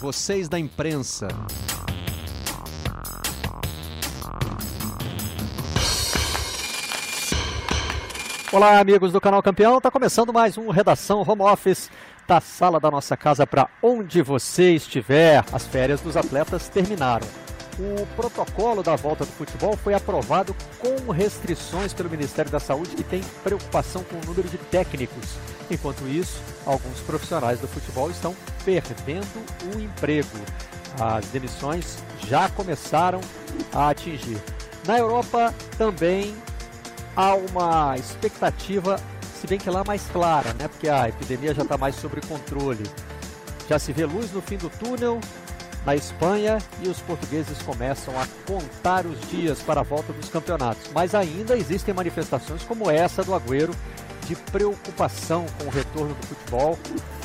vocês da imprensa. Olá, amigos do canal Campeão. Está começando mais um Redação Home Office da sala da nossa casa para onde você estiver. As férias dos atletas terminaram. O protocolo da volta do futebol foi aprovado com restrições pelo Ministério da Saúde, que tem preocupação com o número de técnicos. Enquanto isso, alguns profissionais do futebol estão perdendo o emprego. As demissões já começaram a atingir. Na Europa também há uma expectativa, se bem que lá mais clara, né? Porque a epidemia já está mais sob controle. Já se vê luz no fim do túnel na Espanha e os portugueses começam a contar os dias para a volta dos campeonatos. Mas ainda existem manifestações como essa do Agüero de preocupação com o retorno do futebol.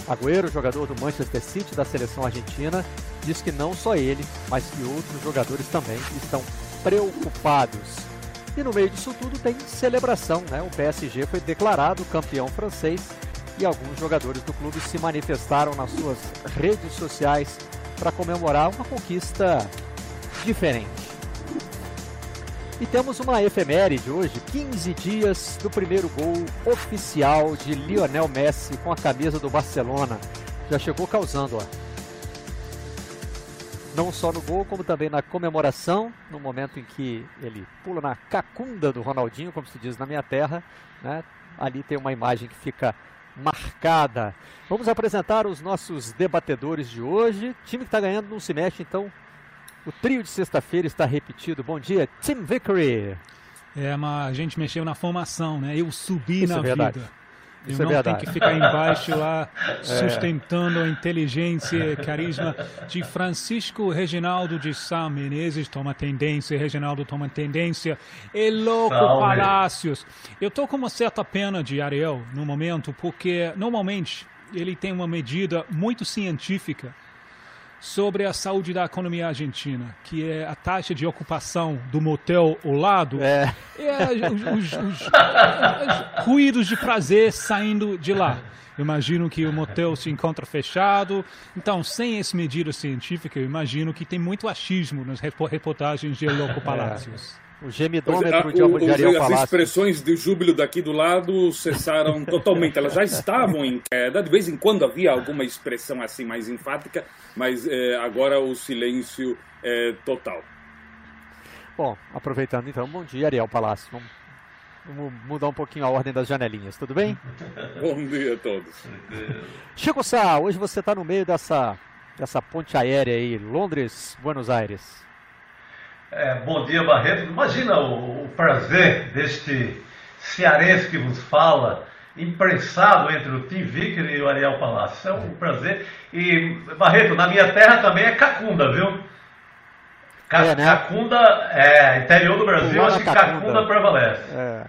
Agüero, jogador do Manchester City da seleção argentina, diz que não só ele, mas que outros jogadores também estão preocupados. E no meio disso tudo tem celebração, né? O PSG foi declarado campeão francês e alguns jogadores do clube se manifestaram nas suas redes sociais para comemorar uma conquista diferente. E temos uma efeméride hoje, 15 dias do primeiro gol oficial de Lionel Messi com a camisa do Barcelona. Já chegou causando, ó não só no gol, como também na comemoração, no momento em que ele pula na cacunda do Ronaldinho, como se diz na minha terra, né? ali tem uma imagem que fica marcada. Vamos apresentar os nossos debatedores de hoje. O time que está ganhando não se mexe, então o trio de sexta-feira está repetido. Bom dia, Tim Vickery. É, mas a gente mexeu na formação, né? Eu subi Isso na é verdade. vida. Isso é não verdade. tenho que ficar embaixo lá sustentando a inteligência e carisma de Francisco Reginaldo de Sá Menezes, toma tendência, Reginaldo toma tendência, e louco Salve. Palácios. Eu tô com uma certa pena de Ariel no momento, porque normalmente ele tem uma medida muito científica sobre a saúde da economia argentina, que é a taxa de ocupação do motel ao lado É, é, os, os- os- os ruídos de prazer saindo de lá. Imagino que o motel se encontra fechado. Então, sem essa medida científica, eu imagino que tem muito achismo nas repo- reportagens de Loco Palácios. O é, gemidômetro a- de, o- de Ariel as Palácio. expressões de júbilo daqui do lado cessaram totalmente. Elas já estavam em queda. De vez em quando havia alguma expressão assim mais enfática, mas eh, agora o silêncio é total. Bom, aproveitando então, bom dia, Ariel Palácio. Vamos, vamos mudar um pouquinho a ordem das janelinhas, tudo bem? Bom dia a todos. Chico Sá, hoje você está no meio dessa, dessa ponte aérea aí, Londres, Buenos Aires. É, bom dia, Barreto. Imagina o, o prazer deste cearense que vos fala, imprensado entre o Tim Vicker e o Ariel Palácio. É um prazer. E, Barreto, na minha terra também é Cacunda, viu? Ca- É, né? Cacunda, é, interior do Brasil, acho que Cacunda. Cacunda prevalece. É,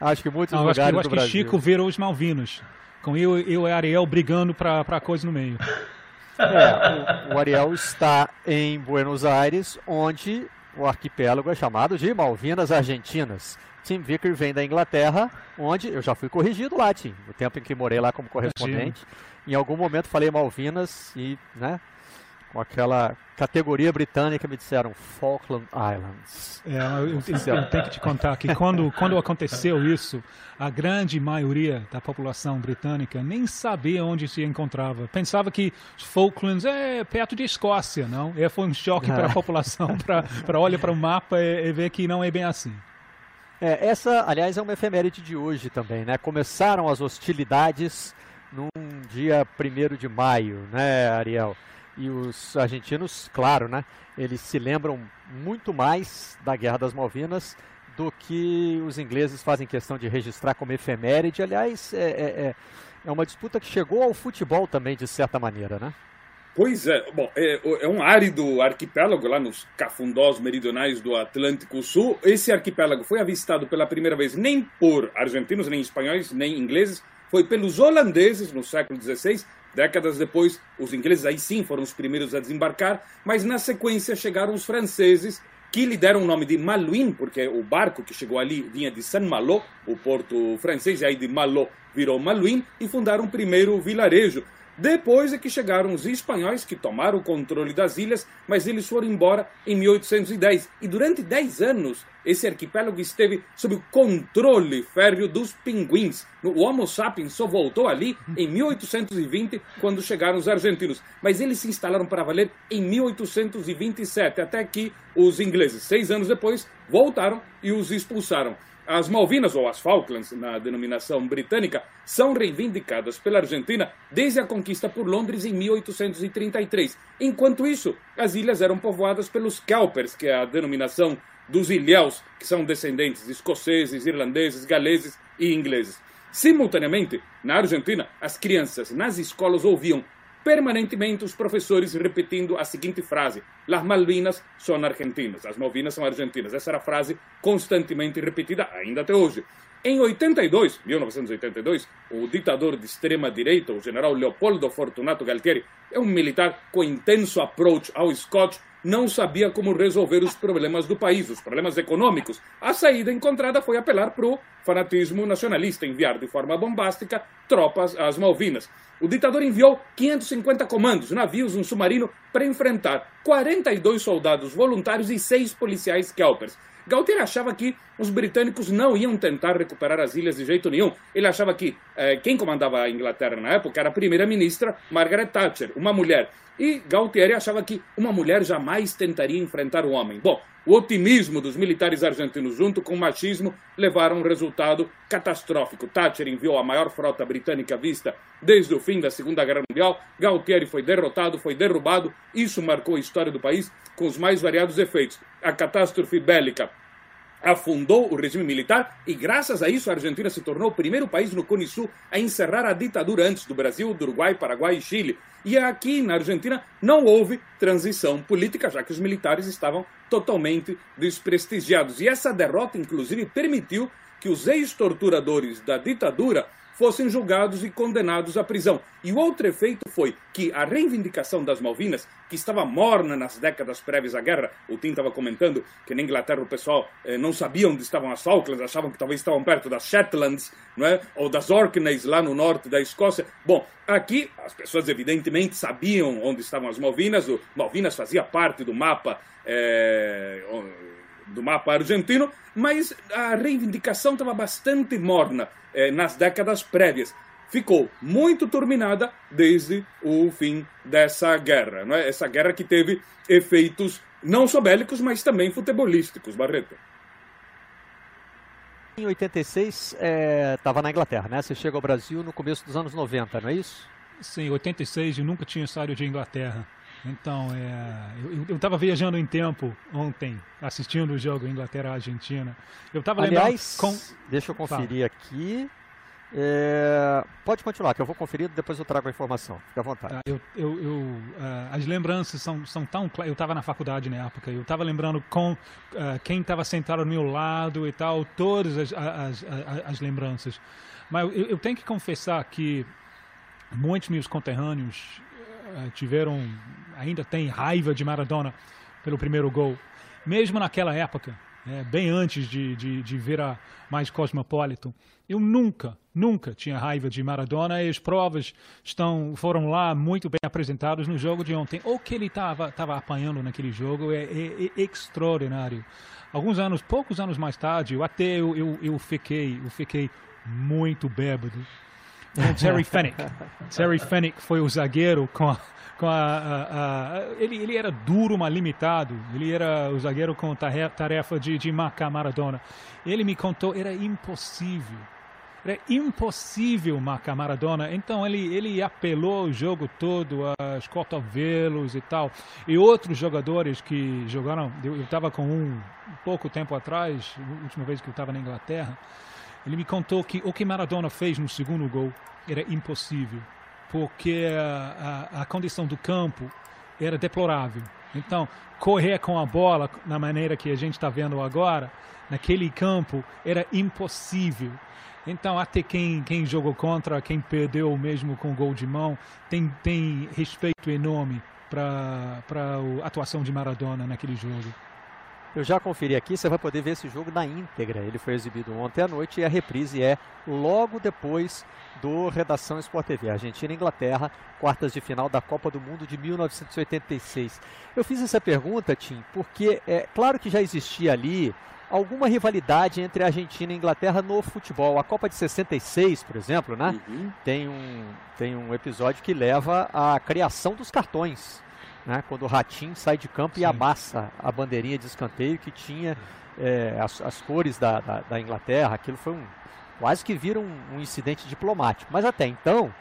acho que muitos Não, eu acho, que- lugares eu acho que Brasil. Chico virou os Malvinos, com eu, eu e Ariel brigando para a coisa no meio. É, o, o Ariel está em Buenos Aires, onde o arquipélago é chamado de Malvinas Argentinas. Tim Vicker vem da Inglaterra, onde eu já fui corrigido lá, Tim, no tempo em que morei lá como correspondente. Em algum momento falei Malvinas e, né, com aquela categoria britânica me disseram Falkland Islands. É, eu, eu- eu tenho que te contar que quando, quando aconteceu isso, a grande maioria da população britânica nem sabia onde se encontrava. Pensava que Falklands é perto de Escócia, não? E foi um choque para a população para olhar para o mapa e, e ver que não é bem assim. É, essa, aliás, é uma efeméride de hoje também, né? Começaram as hostilidades num dia 1 de maio, né, Ariel? E os argentinos, claro, né? Eles se lembram muito mais da Guerra das Malvinas do que os ingleses fazem questão de registrar como efeméride. Aliás, é, é, é- é uma disputa que chegou ao futebol também, de certa maneira, né? Pois é, bom, é, é um árido arquipélago lá nos cafundós meridionais do Atlântico Sul. Esse arquipélago foi avistado pela primeira vez nem por argentinos, nem espanhóis, nem ingleses, foi pelos holandeses no século XVI. Décadas depois, os ingleses aí sim foram os primeiros a desembarcar, mas na sequência chegaram os franceses que lhe deram o nome de Malouine, porque o barco que chegou ali vinha de Saint-Malo, o porto francês, e aí de Malo virou Malouine, e fundaram o primeiro vilarejo. Depois é que chegaram os espanhóis que tomaram o controle das ilhas, mas eles foram embora em 1810. E durante 10 anos, esse arquipélago esteve sob o controle férreo dos pinguins. O Homo sapiens só voltou ali em 1820, quando chegaram os argentinos. Mas eles se instalaram para valer em 1827, até que os ingleses, seis anos depois, voltaram e os expulsaram. As Malvinas, ou as Falklands, na denominação britânica, são reivindicadas pela Argentina desde a conquista por Londres em 1833. Enquanto isso, as ilhas eram povoadas pelos Kelpers, que é a denominação dos ilhéus, que são descendentes de escoceses, irlandeses, galeses e ingleses. Simultaneamente, na Argentina, as crianças nas escolas ouviam permanentemente os professores repetindo a seguinte frase: Las Malvinas são argentinas, as Malvinas são argentinas. Essa era a frase constantemente repetida ainda até hoje. Em 82, 1982, o ditador de extrema direita, o general Leopoldo Fortunato Galtieri, é um militar com intenso approach ao Scott, não sabia como resolver os problemas do país, os problemas econômicos. A saída encontrada foi apelar para o fanatismo nacionalista, enviar de forma bombástica tropas às Malvinas. O ditador enviou 550 comandos, navios, um submarino, para enfrentar 42 soldados voluntários e 6 policiais kelpers. Galtieri achava que os britânicos não iam tentar recuperar as ilhas de jeito nenhum. Ele achava que eh, quem comandava a Inglaterra na época era a primeira-ministra Margaret Thatcher, uma mulher. E Galtieri achava que uma mulher jamais tentaria enfrentar o um homem. Bom, o otimismo dos militares argentinos junto com o machismo levaram a um resultado catastrófico. Thatcher enviou a maior frota britânica vista desde o fim da Segunda Guerra Mundial. Galtieri foi derrotado, foi derrubado. Isso marcou a história do país com os mais variados efeitos. A catástrofe bélica afundou o regime militar e, graças a isso, a Argentina se tornou o primeiro país no Cone Sul a encerrar a ditadura antes do Brasil, do Uruguai, Paraguai e Chile. E aqui na Argentina não houve transição política, já que os militares estavam totalmente desprestigiados. E essa derrota, inclusive, permitiu que os ex-torturadores da ditadura fossem julgados e condenados à prisão. E o outro efeito foi que a reivindicação das Malvinas, que estava morna nas décadas prévias à guerra, o Tim estava comentando que na Inglaterra o pessoal eh, não sabia onde estavam as Falklands, achavam que talvez estavam perto das Shetlands, não é? ou das Orkneys, lá no norte da Escócia. Bom, aqui as pessoas evidentemente sabiam onde estavam as Malvinas, o Malvinas fazia parte do mapa. Eh, do mapa argentino, mas a reivindicação estava bastante morna eh, nas décadas prévias. Ficou muito terminada desde o fim dessa guerra. Não é? Essa guerra que teve efeitos não só bélicos, mas também futebolísticos, Barreto. Em 86, estava é, na Inglaterra, né? Você chega ao Brasil no começo dos anos 90, não é isso? Sim, 86 eu nunca tinha saído de Inglaterra. Então, é, eu estava viajando em tempo ontem, assistindo o jogo Inglaterra-Argentina. Eu estava Aliás, com... deixa eu conferir Fala. aqui. É... Pode continuar, que eu vou conferir depois eu trago a informação. Fique à vontade. Ah, eu, eu, eu uh, as lembranças são, são tão claras. Eu estava na faculdade na época, eu estava lembrando com uh, quem estava sentado ao meu lado e tal, todas as, as, as, as lembranças. Mas eu, eu tenho que confessar que muitos meus conterrâneos tiveram ainda tem raiva de Maradona pelo primeiro gol. Mesmo naquela época, é, bem antes de, de, de virar mais cosmopolitan, eu nunca, nunca tinha raiva de Maradona e as provas estão, foram lá muito bem apresentadas no jogo de ontem. O que ele estava apanhando naquele jogo é, é, é, extraordinário. Alguns anos, poucos anos mais tarde, eu até eu, eu, eu fiquei, eu fiquei muito bêbado. O Terry Fennick. Terry Fennick foi o zagueiro com a, com a, a, a, ele, ele era duro, mas limitado. Ele era o zagueiro com tarefa de, de marcar Maradona. Ele me contou, era impossível. Era impossível marcar Maradona. Então ele, ele apelou o jogo todo aos cotovelos e tal. E outros jogadores que jogaram, eu estava com um, pouco tempo atrás, a última vez que eu estava na Inglaterra. Ele me contou que o que Maradona fez no segundo gol era impossível porque a, a, condição do campo era deplorável. Então, correr com a bola na maneira que a gente está vendo agora, naquele campo, era impossível. Então, até quem, quem jogou contra, quem perdeu mesmo com gol de mão, tem, tem respeito enorme para a atuação de Maradona naquele jogo. Eu já conferi aqui, você vai poder ver esse jogo na íntegra. Ele foi exibido ontem à noite e a reprise é logo depois do Redação Sport TV. Argentina e Inglaterra, quartas de final da Copa do Mundo de 1986. Eu fiz essa pergunta, Tim, porque é claro que já existia ali alguma rivalidade entre a Argentina e Inglaterra no futebol. A Copa de 66, por exemplo, né? Uhum. Tem, um, tem um episódio que leva à criação dos cartões. Né? Quando o Ratinho sai de campo Sim. e amassa a bandeirinha de escanteio que tinha é, as, as, cores da, da, da, Inglaterra. Aquilo foi um. quase que vira um, um incidente diplomático. Mas até então,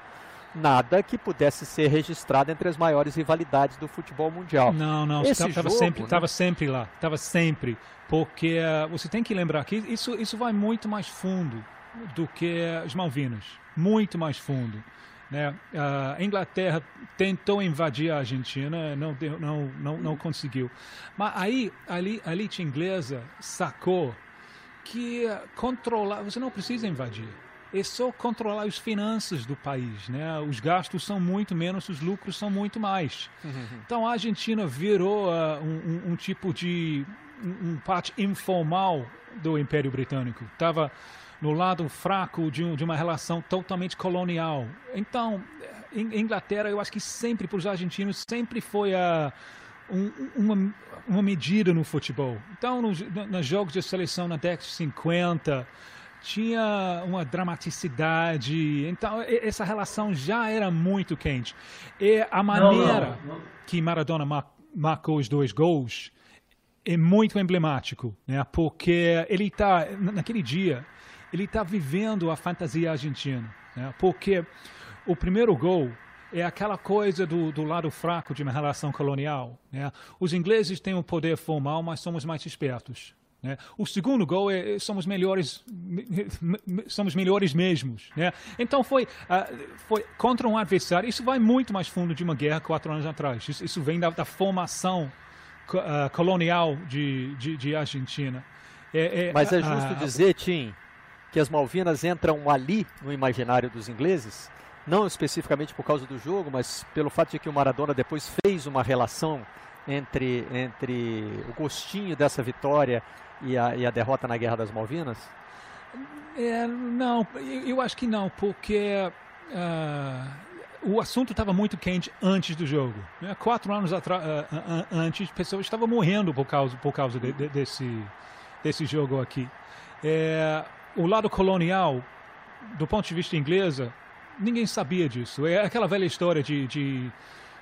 nada que pudesse ser registrado entre as maiores rivalidades do futebol mundial. Não, não, estava sempre, né? Tava sempre lá, estava sempre, porque uh, você tem que lembrar que isso, isso vai muito mais fundo do que as Malvinas, muito mais fundo. Né? A Inglaterra tentou invadir a Argentina, não, não, não, não conseguiu. Mas aí a elite inglesa sacou que controlar, você não precisa invadir é só controlar as finanças do país, né? Os gastos são muito menos, os lucros são muito mais. Uhum. Então a Argentina virou uh, um, um, tipo de um, um parte informal do Império Britânico. Estava no lado fraco de, um, de, uma relação totalmente colonial. Então, em Inglaterra, eu acho que sempre, para os argentinos, sempre foi a, um, uma, uma medida no futebol. Então, nos, jogos de seleção na década de 50, tinha uma dramaticidade. Então, essa relação já era muito quente. E a maneira não, não, não. que Maradona marcou os dois gols é muito emblemático, né? Porque ele está naquele dia, ele está vivendo a fantasia argentina, né? Porque o primeiro gol é aquela coisa do, do lado fraco de uma relação colonial. Né? Os ingleses têm o poder formal, mas somos mais espertos. Né? O segundo gol é, é somos melhores, somos melhores mesmos. Né? Então foi, uh, foi contra um adversário. Isso vai muito mais fundo de uma guerra quatro anos atrás. Isso, isso vem da, da formação uh, colonial de, de, de Argentina. É, é, Mas é justo uh, dizer, Tim, que as Malvinas entram ali no imaginário dos ingleses, não especificamente por causa do jogo, mas pelo fato de que o Maradona depois fez uma relação entre, entre o gostinho dessa vitória e a, e a derrota na Guerra das Malvinas? É, não, eu acho que não, porque uh, o assunto estava muito quente antes do jogo. Né? Quatro anos uh, uh, antes, pessoas estavam morrendo por causa, por causa de, de, desse, desse jogo aqui. É, o lado colonial, do ponto de vista inglesa, ninguém sabia disso. É aquela velha história de, de,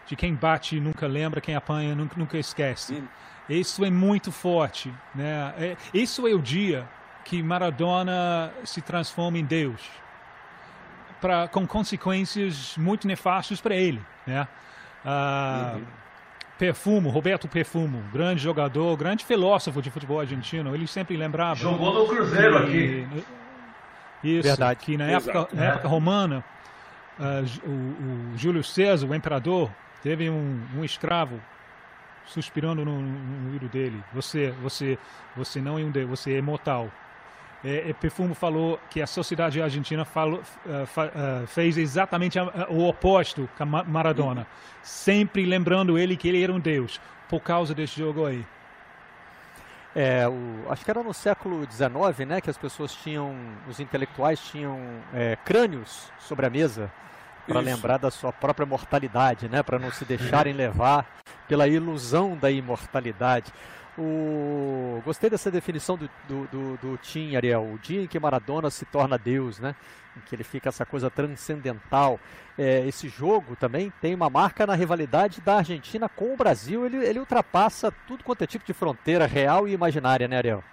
de quem bate nunca lembra, quem apanha nunca, nunca esquece. Isso é muito forte. Né? É, isso é o dia que Maradona se transforma em Deus, pra, com consequências muito nefastas para ele. Né? Ah, uhum. Perfumo, Roberto Perfumo, grande jogador, grande filósofo de futebol argentino, ele sempre lembrava. Jogou no Cruzeiro que, aqui. Isso, Verdade. que na época, na época romana, uh, o, o Júlio César, o imperador, teve um, um escravo suspirando no, no ouvido dele. Você, você, você não é um Deus, você é mortal. É, é, Perfumo falou que a sociedade argentina falou, uh, fa, uh, fez exatamente a, a, o oposto com Maradona, sempre lembrando ele que ele era um deus, por causa desse jogo aí. É, o, acho que era no século XIX, né, que as pessoas tinham, os intelectuais tinham é, crânios sobre a mesa para lembrar da sua própria mortalidade, né? Para não se deixarem levar pela ilusão da imortalidade. O... Gostei dessa definição do, do, do, do Tim, Ariel. O dia em que Maradona se torna Deus, né? Em que ele fica essa coisa transcendental. É, esse jogo também tem uma marca na rivalidade da Argentina com o Brasil. Ele, ele ultrapassa tudo quanto é tipo de fronteira real e imaginária, né, Ariel?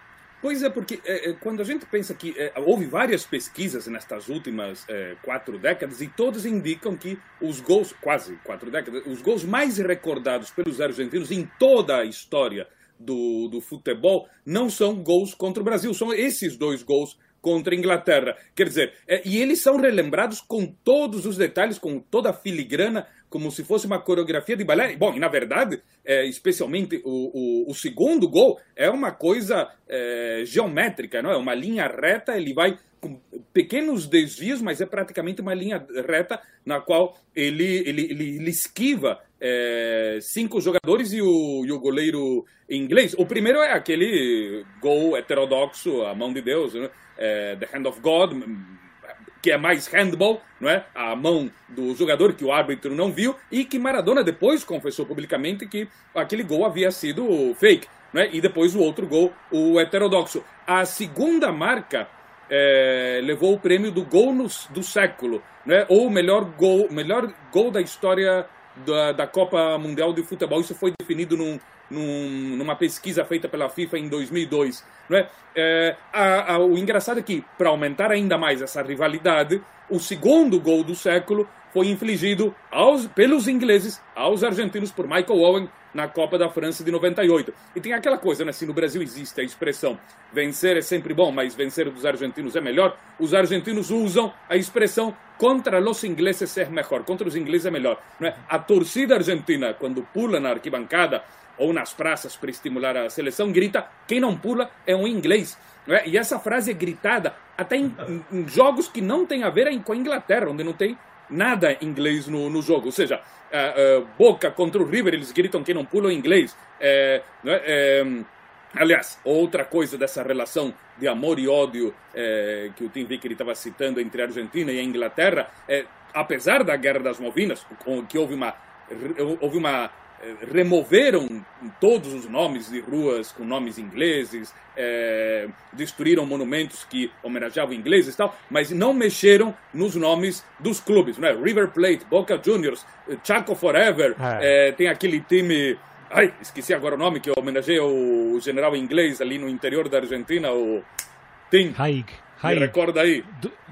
Pois é, porque é, quando a gente pensa que é, houve várias pesquisas nestas últimas é, quatro décadas e todas indicam que os gols, quase quatro décadas, os gols mais recordados pelos argentinos em toda a história do, do futebol não são gols contra o Brasil, são esses dois gols contra a Inglaterra. Quer dizer, e eles são relembrados com todos os detalhes, com toda a filigrana como se fosse uma coreografia de balé. Bom, e na verdade, é, especialmente o, o, o, segundo gol é uma coisa é, geométrica, não é? Uma linha reta, ele vai com pequenos desvios, mas é praticamente uma linha reta na qual ele, ele, ele, ele esquiva é, cinco jogadores e o, e o goleiro inglês. O primeiro é aquele gol heterodoxo, a mão de Deus, né? é, The Hand of God, que é mais handball, não é? A mão do jogador que o árbitro não viu e que Maradona depois confessou publicamente que aquele gol havia sido fake, não é? E depois o outro gol, o heterodoxo. A segunda marca é, levou o prêmio do gol no, do século, né? Ou melhor gol, melhor gol da história da, da Copa Mundial de Futebol. Isso foi definido num, num, numa pesquisa feita pela FIFA em 2002. Não é? É, a, a, o engraçado é que, para aumentar ainda mais essa rivalidade, o segundo gol do século foi infligido aos, pelos ingleses aos argentinos por Michael Owen na Copa da França de 98. E tem aquela coisa, né? Se no Brasil existe a expressão vencer é sempre bom, mas vencer dos argentinos é melhor, os argentinos usam a expressão contra os ingleses ser melhor, contra os ingleses é melhor. Não é? A torcida argentina, quando pula na arquibancada ou nas praças para estimular a seleção, grita: quem não pula é um inglês. É? E essa frase é gritada até em, em, jogos que não tem a ver com a Inglaterra, onde não tem nada inglês no, no jogo. Ou seja, uh, uh, Boca contra o River, eles gritam que não pulam inglês. É, é, aliás, outra coisa dessa relação de amor e ódio é, que o Tim Vickery estava citando entre a Argentina e a Inglaterra, é, apesar da Guerra das Malvinas, que houve uma, houve uma removeram todos os nomes de ruas com nomes ingleses, é, destruíram monumentos que homenageavam ingleses e tal, mas não mexeram nos nomes dos clubes, né? River Plate, Boca Juniors, Chaco Forever, é. É, tem aquele time Ai, esqueci agora o nome que homenageia o general inglês ali no interior da Argentina, o Tim. Haig. Haig. Me recorda aí.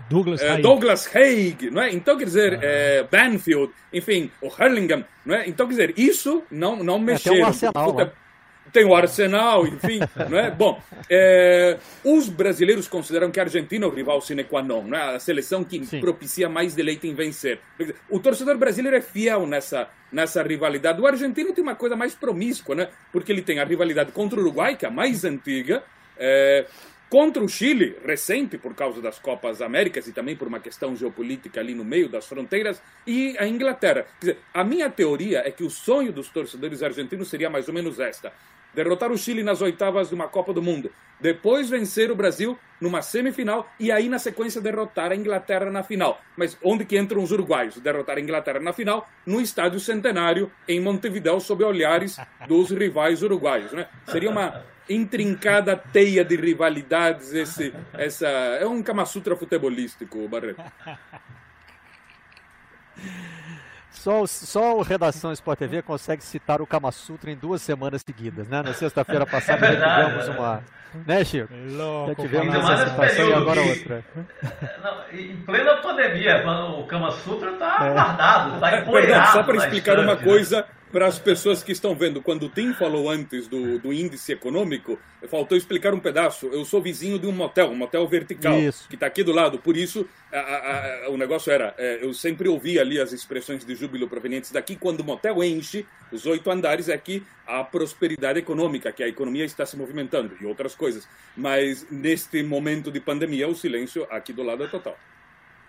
Douglas é, Haig. Douglas Haig, não é? Então, quer dizer, ah. é, Banfield, enfim, o Hurlingham, não é? Então, quer dizer, isso não, não mexeu. É, tem o Arsenal, Puta, tem o Arsenal, enfim, não é? Bom, é, os brasileiros consideram que a Argentina é o rival sine qua non, não é? A seleção que Sim. propicia mais deleite em vencer. O torcedor brasileiro é fiel nessa, nessa rivalidade. O argentino tem uma coisa mais promíscua, né? Porque ele tem a rivalidade contra o Uruguai, que é a mais antiga, é, contra o Chile, recente por causa das Copas Américas e também por uma questão geopolítica ali no meio das fronteiras, e a Inglaterra. Quer dizer, a minha teoria é que o sonho dos torcedores argentinos seria mais ou menos esta: derrotar o Chile nas oitavas de uma Copa do Mundo, depois vencer o Brasil numa semifinal e aí na sequência derrotar a Inglaterra na final. Mas onde que entram os uruguaios? Derrotar a Inglaterra na final no Estádio Centenário em Montevideo sob olhares dos rivais uruguaios, né? Seria uma intrincada teia de rivalidades, esse, essa, é um Kama Sutra futebolístico, Barreto. Só, só o Redação Sport TV consegue citar o Kama Sutra em duas semanas seguidas, né? Na sexta-feira passada é já tivemos uma. Né, Chico? Louco, já tivemos essa citação e agora que, outra. Não, em plena pandemia, o Kama Sutra está é. guardado, está empoeirado. Só para explicar uma né? coisa, para as pessoas que estão vendo, quando o Tim falou antes do, do índice econômico, faltou explicar um pedaço. Eu sou vizinho de um motel, um motel vertical, isso. que está aqui do lado. Por isso, a, a, a, o negócio era, é, eu sempre ouvi ali as expressões de júbilo provenientes daqui. Quando o motel enche, os oito andares, é que a prosperidade econômica, que a economia está se movimentando e outras coisas. Mas neste momento de pandemia, o silêncio aqui do lado é total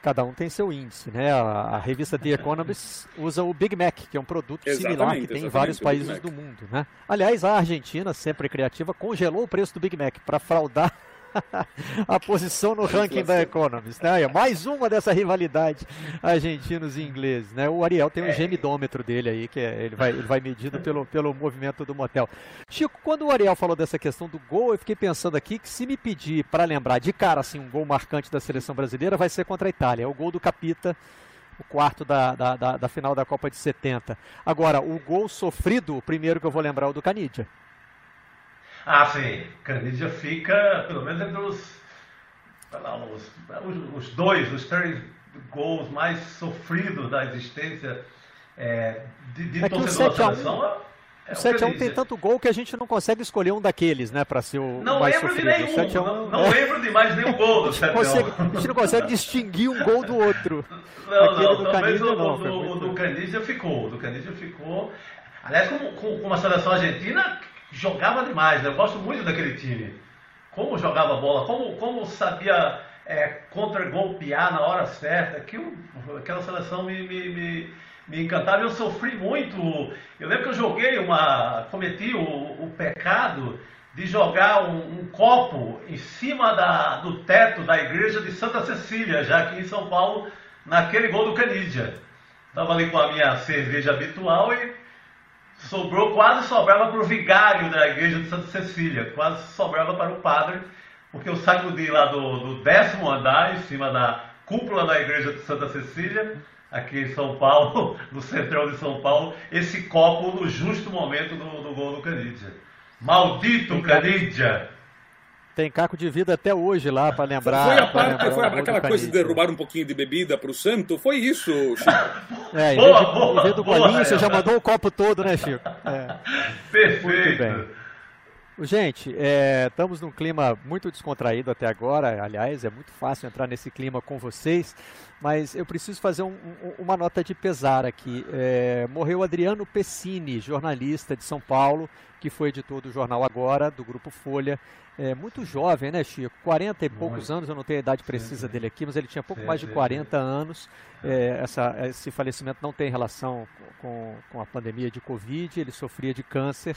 cada um tem seu índice, né? A, a, revista The Economist usa o Big Mac, que é um produto exatamente, similar que tem em vários países do mundo, né? Aliás, a Argentina, sempre criativa, congelou o preço do Big Mac para fraudar a posição no ranking da Economist. Né? Mais uma dessa rivalidade argentinos e ingleses. Né? O Ariel tem um é. gemidômetro dele aí, que é, ele, vai, ele vai medido pelo, pelo movimento do motel. Chico, quando o Ariel falou dessa questão do gol, eu fiquei pensando aqui que se me pedir para lembrar de cara assim, um gol marcante da seleção brasileira, vai ser contra a Itália. É o gol do Capita o quarto da, da, da, da, final da Copa de 70. Agora, o gol sofrido, o primeiro que eu vou lembrar é o do Canidia. Ah, sim. Canidia fica, pelo menos, entre os, lá, os, os, dois, os três gols mais sofridos da existência é, de, de é torcedor da seleção. É, o 7x1 tem tanto gol que a gente não consegue escolher um daqueles, né, para ser o, não mais lembro sofrido. De nenhum, não, não é. lembro de mais nenhum gol do 7x1. a gente não consegue distinguir um gol do outro. Não, Aquele não, do talvez Canidia, o, não, do, do, do Canidia ficou. O do Canidia ficou. Aliás, com, com, com uma seleção argentina jogava demais, né? Eu gosto muito daquele time. Como jogava bola, como, como sabia é, contra-golpear na hora certa. Que aquela seleção me, me, me, me, encantava. Eu sofri muito. Eu lembro que eu joguei uma. cometi o, o pecado de jogar um, um, copo em cima da, do teto da igreja de Santa Cecília, já aqui em São Paulo, naquele gol do Canidia. Estava ali com a minha cerveja habitual e sobrou, quase sobrava para o vigário da igreja de Santa Cecília, quase sobrava para o padre, porque eu sacudi lá do, do décimo andar, em cima da cúpula da igreja de Santa Cecília, aqui em São Paulo, no centrão de São Paulo, esse copo no justo momento do, do gol do Canidia. Maldito Canidia! Tem caco de vida até hoje lá para lembrar. Foi, a parte, lembrar foi aquela coisa de derrubar um pouquinho de bebida para o santo? Foi isso, Chico? É, em vez, boa, de, boa, em vez do bolinho, você já mandou o copo todo, né, Chico? É. Perfeito. Gente, é, estamos num clima muito descontraído até agora. Aliás, é muito fácil entrar nesse clima com vocês, mas eu preciso fazer um, um, uma nota de pesar aqui. É, morreu Adriano Pessini, jornalista de São Paulo, que foi editor do jornal Agora, do Grupo Folha. É, muito jovem, né, Chico? 40 e poucos muito. anos, eu não tenho a idade precisa sim, dele aqui, mas ele tinha pouco sim, mais de 40 sim. anos. É, essa, esse falecimento não tem relação com, com a pandemia de Covid, ele sofria de câncer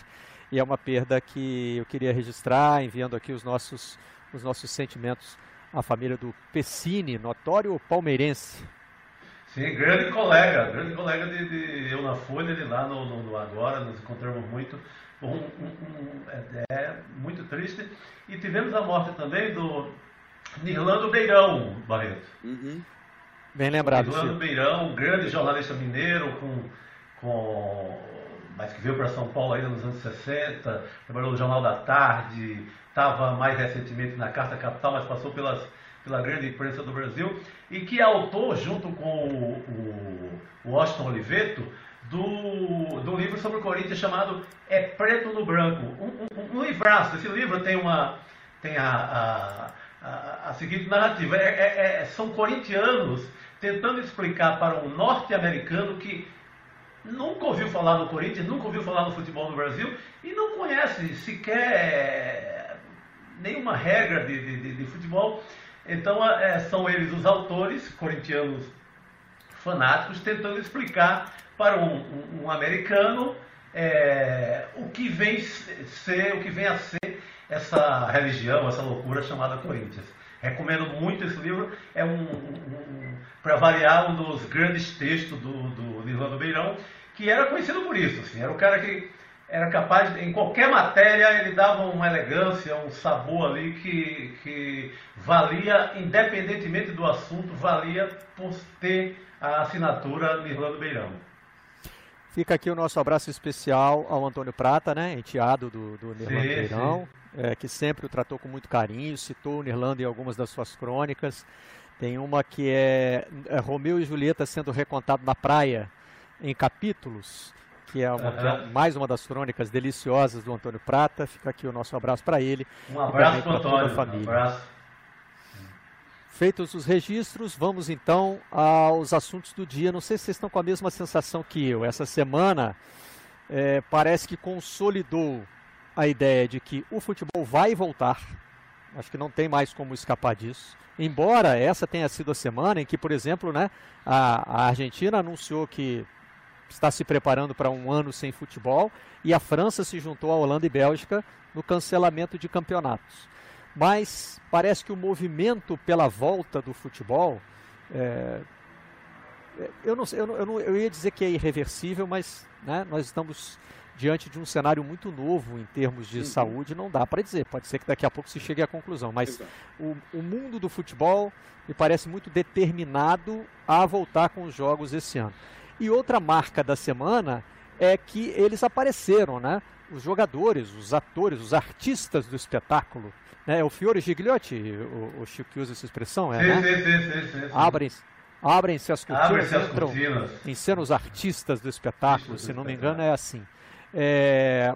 e é uma perda que eu queria registrar, enviando aqui os nossos, os nossos sentimentos à família do Pessini, notório palmeirense. Sim, grande colega, grande colega de, de eu na Folha, ele lá no, no, no Agora, nos encontramos muito. Um, um, um, é, é, muito triste. E tivemos a morte também do Nirlando Beirão, Barreto. Uhum. Bem lembrado. Nirlando Beirão, grande jornalista mineiro, com, com mas que veio para São Paulo ainda nos anos 60, trabalhou no Jornal da Tarde, estava mais recentemente na Carta Capital, mas passou pelas, pela grande imprensa do Brasil, e que é autor, junto com o, o Washington Oliveto, do, do livro sobre o Corinthians chamado É Preto no Branco. Um, um, um livraço. Esse livro tem, uma, tem a, a, a, a seguinte narrativa. É, é, é, são corintianos tentando explicar para um norte-americano que nunca ouviu falar no Corinthians, nunca ouviu falar no futebol do Brasil e não conhece sequer nenhuma regra de, de, de futebol. Então é, são eles os autores, corintianos fanáticos, tentando explicar para um, um, um americano é, o que vem ser, o que vem a ser essa religião, essa loucura chamada Corinthians. Recomendo muito esse livro. É um, um para variar, um dos grandes textos do, do Nirlando Beirão, que era conhecido por isso. Assim, era o cara que era capaz, de, em qualquer matéria, ele dava uma elegância, um sabor ali que, que valia, independentemente do assunto, valia por ter a assinatura Nirlando Beirão. Fica aqui o nosso abraço especial ao Antônio Prata, né, enteado do, do Nirlando sim, Beirão, sim. É, que sempre o tratou com muito carinho, citou o Nirlando em algumas das suas crônicas. Tem uma que é, é Romeu e Julieta sendo recontado na praia, em capítulos, que é, uma, uhum. que é, mais uma das crônicas deliciosas do Antônio Prata. Fica aqui o nosso abraço para ele. Um abraço para toda a família. Um abraço. Feitos os registros, vamos então aos assuntos do dia. Não sei se vocês estão com a mesma sensação que eu. Essa semana é, parece que consolidou a ideia de que o futebol vai voltar. Acho que não tem mais como escapar disso. Embora essa tenha sido a semana em que, por exemplo, né, a, a Argentina anunciou que está se preparando para um ano sem futebol e a França se juntou à Holanda e Bélgica no cancelamento de campeonatos mas parece que o movimento pela volta do futebol, é, é eu, não, eu, não, eu, eu ia dizer que é irreversível, mas né, nós estamos diante de um cenário muito novo em termos de saúde, não dá para dizer. Pode ser que daqui a pouco se chegue à conclusão, mas o, o, mundo do futebol me parece muito determinado a voltar com os jogos esse ano. E outra marca da semana é que eles apareceram, né? Os jogadores, os atores, os artistas do espetáculo né? É o Fiore Gigliotti, o, o Chico que usa essa expressão, é, sim, né? sim, sim, sim, sim. Abrem-se abrem-se as cortinas, Abrem-se as cortinas. em cena os artistas do espetáculo, se não me engano é assim. É,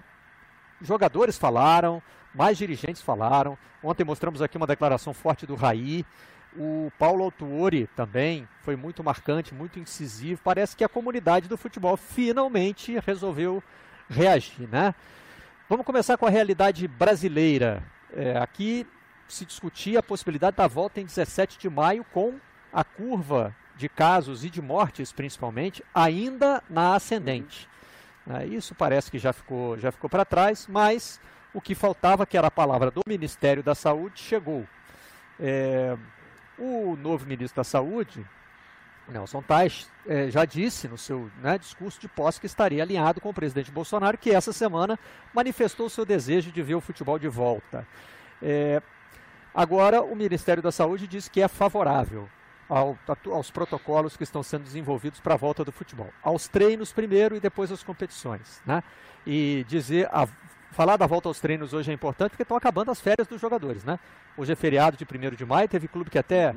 jogadores falaram, mais dirigentes falaram. Ontem mostramos aqui uma declaração forte do Raí. O Paulo Autuori também foi muito marcante, muito incisivo. Parece que a comunidade do futebol finalmente resolveu reagir, né? Vamos começar com a realidade brasileira. É, aqui se discutia a possibilidade da volta em 17 de maio com a curva de casos e de mortes, principalmente, ainda na ascendente. É, isso parece que já ficou, já ficou para trás, mas o que faltava, que era a palavra do Ministério da Saúde, chegou. É, o novo ministro da Saúde, Nelson Tais, é, já disse no seu né, discurso de posse que estaria alinhado com o presidente Bolsonaro, que essa semana manifestou seu desejo de ver o futebol de volta. É, agora, o Ministério da Saúde diz que é favorável ao, aos protocolos que estão sendo desenvolvidos para a volta do futebol. Aos treinos primeiro e depois às competições. Né? E dizer, a, falar da volta aos treinos hoje é importante porque estão acabando as férias dos jogadores. Né? Hoje é feriado de 1 de maio, teve clube que até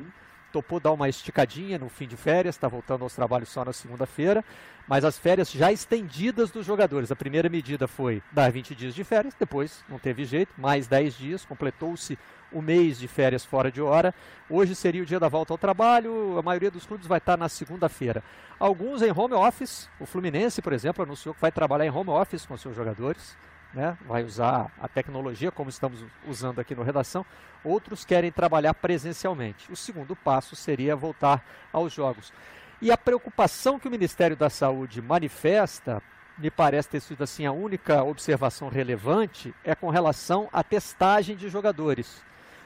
topou dar uma esticadinha no fim de férias, está voltando aos trabalhos só na segunda-feira, mas as férias já estendidas dos jogadores. A primeira medida foi dar 20 dias de férias, depois não teve jeito, mais 10 dias, completou-se o mês de férias fora de hora. Hoje seria o dia da volta ao trabalho, a maioria dos clubes vai estar na segunda-feira. Alguns em home office, o Fluminense, por exemplo, anunciou que vai trabalhar em home office com seus jogadores né, vai usar a tecnologia, como estamos usando aqui no Redação, outros querem trabalhar presencialmente. O segundo passo seria voltar aos jogos. E a preocupação que o Ministério da Saúde manifesta, me parece ter sido assim a única observação relevante, é com relação à testagem de jogadores.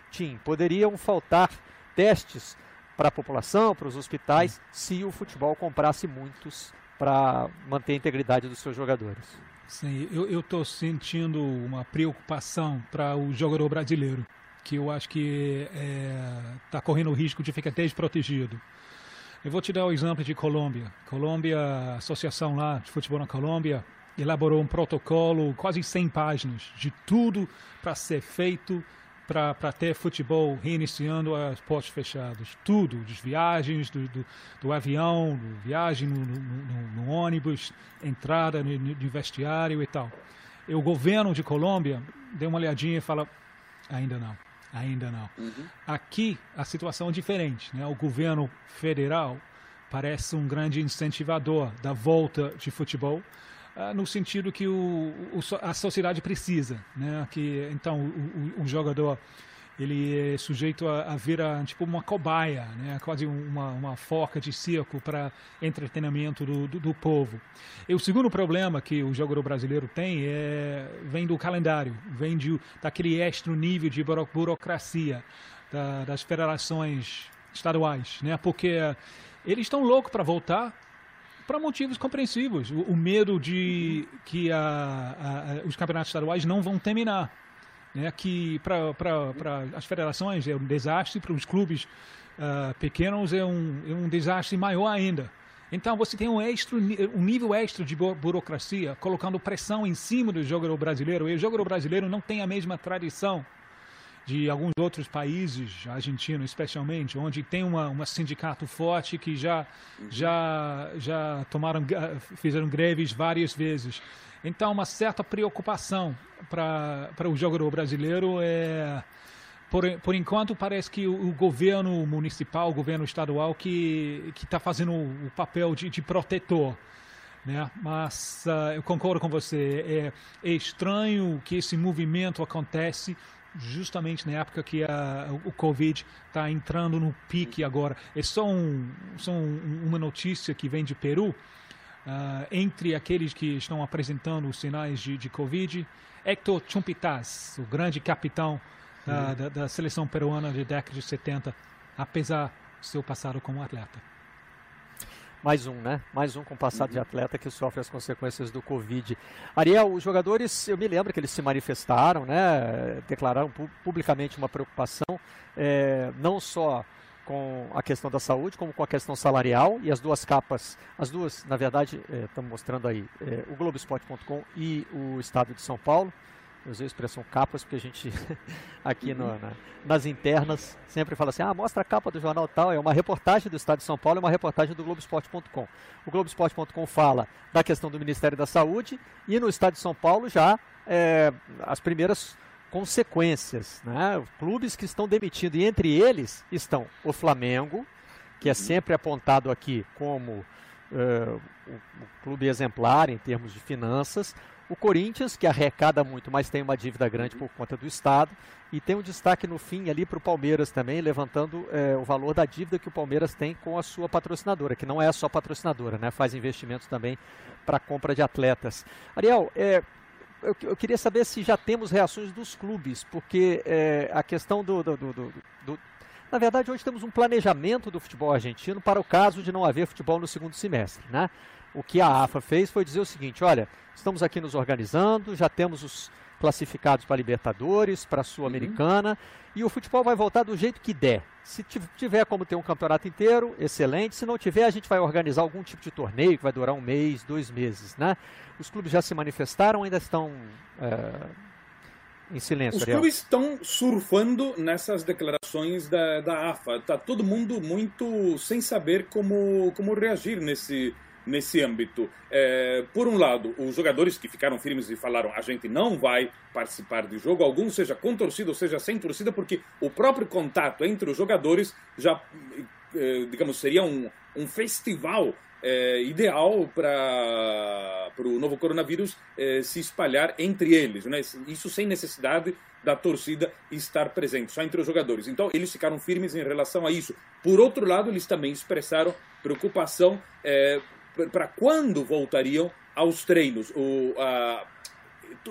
Tim, poderiam faltar testes para a população, para os hospitais, se o futebol comprasse muitos para manter a integridade dos seus jogadores. Sim, eu estou sentindo uma preocupação para o jogador brasileiro, que eu acho que está é, tá correndo o risco de ficar desprotegido. Eu vou te dar o exemplo de Colômbia. Colômbia, a associação lá de futebol na Colômbia, elaborou um protocolo, quase 100 páginas, de tudo para ser feito para ter futebol reiniciando as portas fechadas. Tudo, das viagens, do, do, do avião, do viagem no, no, no, no ônibus, entrada no, no, vestiário e tal. E o governo de Colômbia deu uma olhadinha e fala, ainda não, ainda não. Uhum. Aqui a situação é diferente. Né? O governo federal parece um grande incentivador da volta de futebol, no sentido que o, o, a sociedade precisa, né? Que então o, o jogador ele é sujeito a, a virar tipo uma cobaia, né? quase uma, uma foca de circo para entretenimento do, do, do, povo. E o segundo problema que o jogador brasileiro tem é, vem do calendário, vem de, daquele extra nível de burocracia da, das federações estaduais, né? porque eles estão loucos para voltar, para motivos compreensíveis. O, o, medo de que a, a, os campeonatos estaduais não vão terminar. Né? Que para as federações é um desastre, para os clubes uh, pequenos é um, é um desastre maior ainda. Então você tem um, extra, um nível extra de burocracia colocando pressão em cima do jogador brasileiro. E o jogador brasileiro não tem a mesma tradição de alguns outros países, Argentina especialmente, onde tem uma, uma sindicato forte que já, já, já tomaram, fizeram greves várias vezes. Então, uma certa preocupação para o jogador brasileiro é. Por, por enquanto, parece que o, o governo municipal, o governo estadual, que está fazendo o, o papel de, de protetor. Né? Mas uh, eu concordo com você, é, é estranho que esse movimento acontece justamente na época que a, o Covid está entrando no pique agora. É só, um, só um, uma notícia que vem de Peru. Uh, entre aqueles que estão apresentando os sinais de, de Covid, Hector Chumpitas, o grande capitão uh, da, da seleção peruana de década de 70, apesar do seu passado como atleta. Mais um, né? Mais um com passado de atleta que sofre as consequências do Covid. Ariel, os jogadores, eu me lembro que eles se manifestaram, né? Declararam publicamente uma preocupação, é, não só com a questão da saúde, como com a questão salarial, e as duas capas, as duas, na verdade, estamos é, mostrando aí, é, o Globoesporte.com e o Estado de São Paulo, eu usei a expressão capas porque a gente aqui no, na, nas internas sempre fala assim, ah, mostra a capa do jornal tal, é uma reportagem do Estado de São Paulo e uma reportagem do Globoesporte.com. O Globoesporte.com fala da questão do Ministério da Saúde e no Estado de São Paulo já é, as primeiras consequências, né? Clubes que estão demitindo e entre eles estão o Flamengo, que é sempre apontado aqui como uh, o, o clube exemplar em termos de finanças, O Corinthians, que arrecada muito, mas tem uma dívida grande por conta do Estado. E tem um destaque no fim ali para o Palmeiras também, levantando é, o valor da dívida que o Palmeiras tem com a sua patrocinadora, que não é só patrocinadora, né? faz investimentos também para compra de atletas. Ariel, é, eu, eu, queria saber se já temos reações dos clubes, porque é, a questão do, do, do, do, Na verdade, hoje temos um planejamento do futebol argentino para o caso de não haver futebol no segundo semestre. Né? O que a AFA fez foi dizer o seguinte: olha, estamos aqui nos organizando, já temos os classificados para Libertadores, para a Sul-Americana, uhum. e o futebol vai voltar do jeito que der. Se tiver como ter um campeonato inteiro, excelente. Se não tiver, a gente vai organizar algum tipo de torneio que vai durar um mês, dois meses, né? Os clubes já se manifestaram, ainda estão é, em silêncio. Os Ariel. clubes estão surfando nessas declarações da, da AFA. Tá todo mundo muito sem saber como como reagir nesse nesse âmbito. É, por um lado, os jogadores que ficaram firmes e falaram a gente não vai participar do jogo, algum seja com torcida ou seja sem torcida, porque o próprio contato entre os jogadores já, é, digamos, seria um, um festival é, ideal para o novo coronavírus é, se espalhar entre eles. Né? Isso sem necessidade da torcida estar presente, só entre os jogadores. Então, eles ficaram firmes em relação a isso. Por outro lado, eles também expressaram preocupação é, para quando voltariam aos treinos. O, a,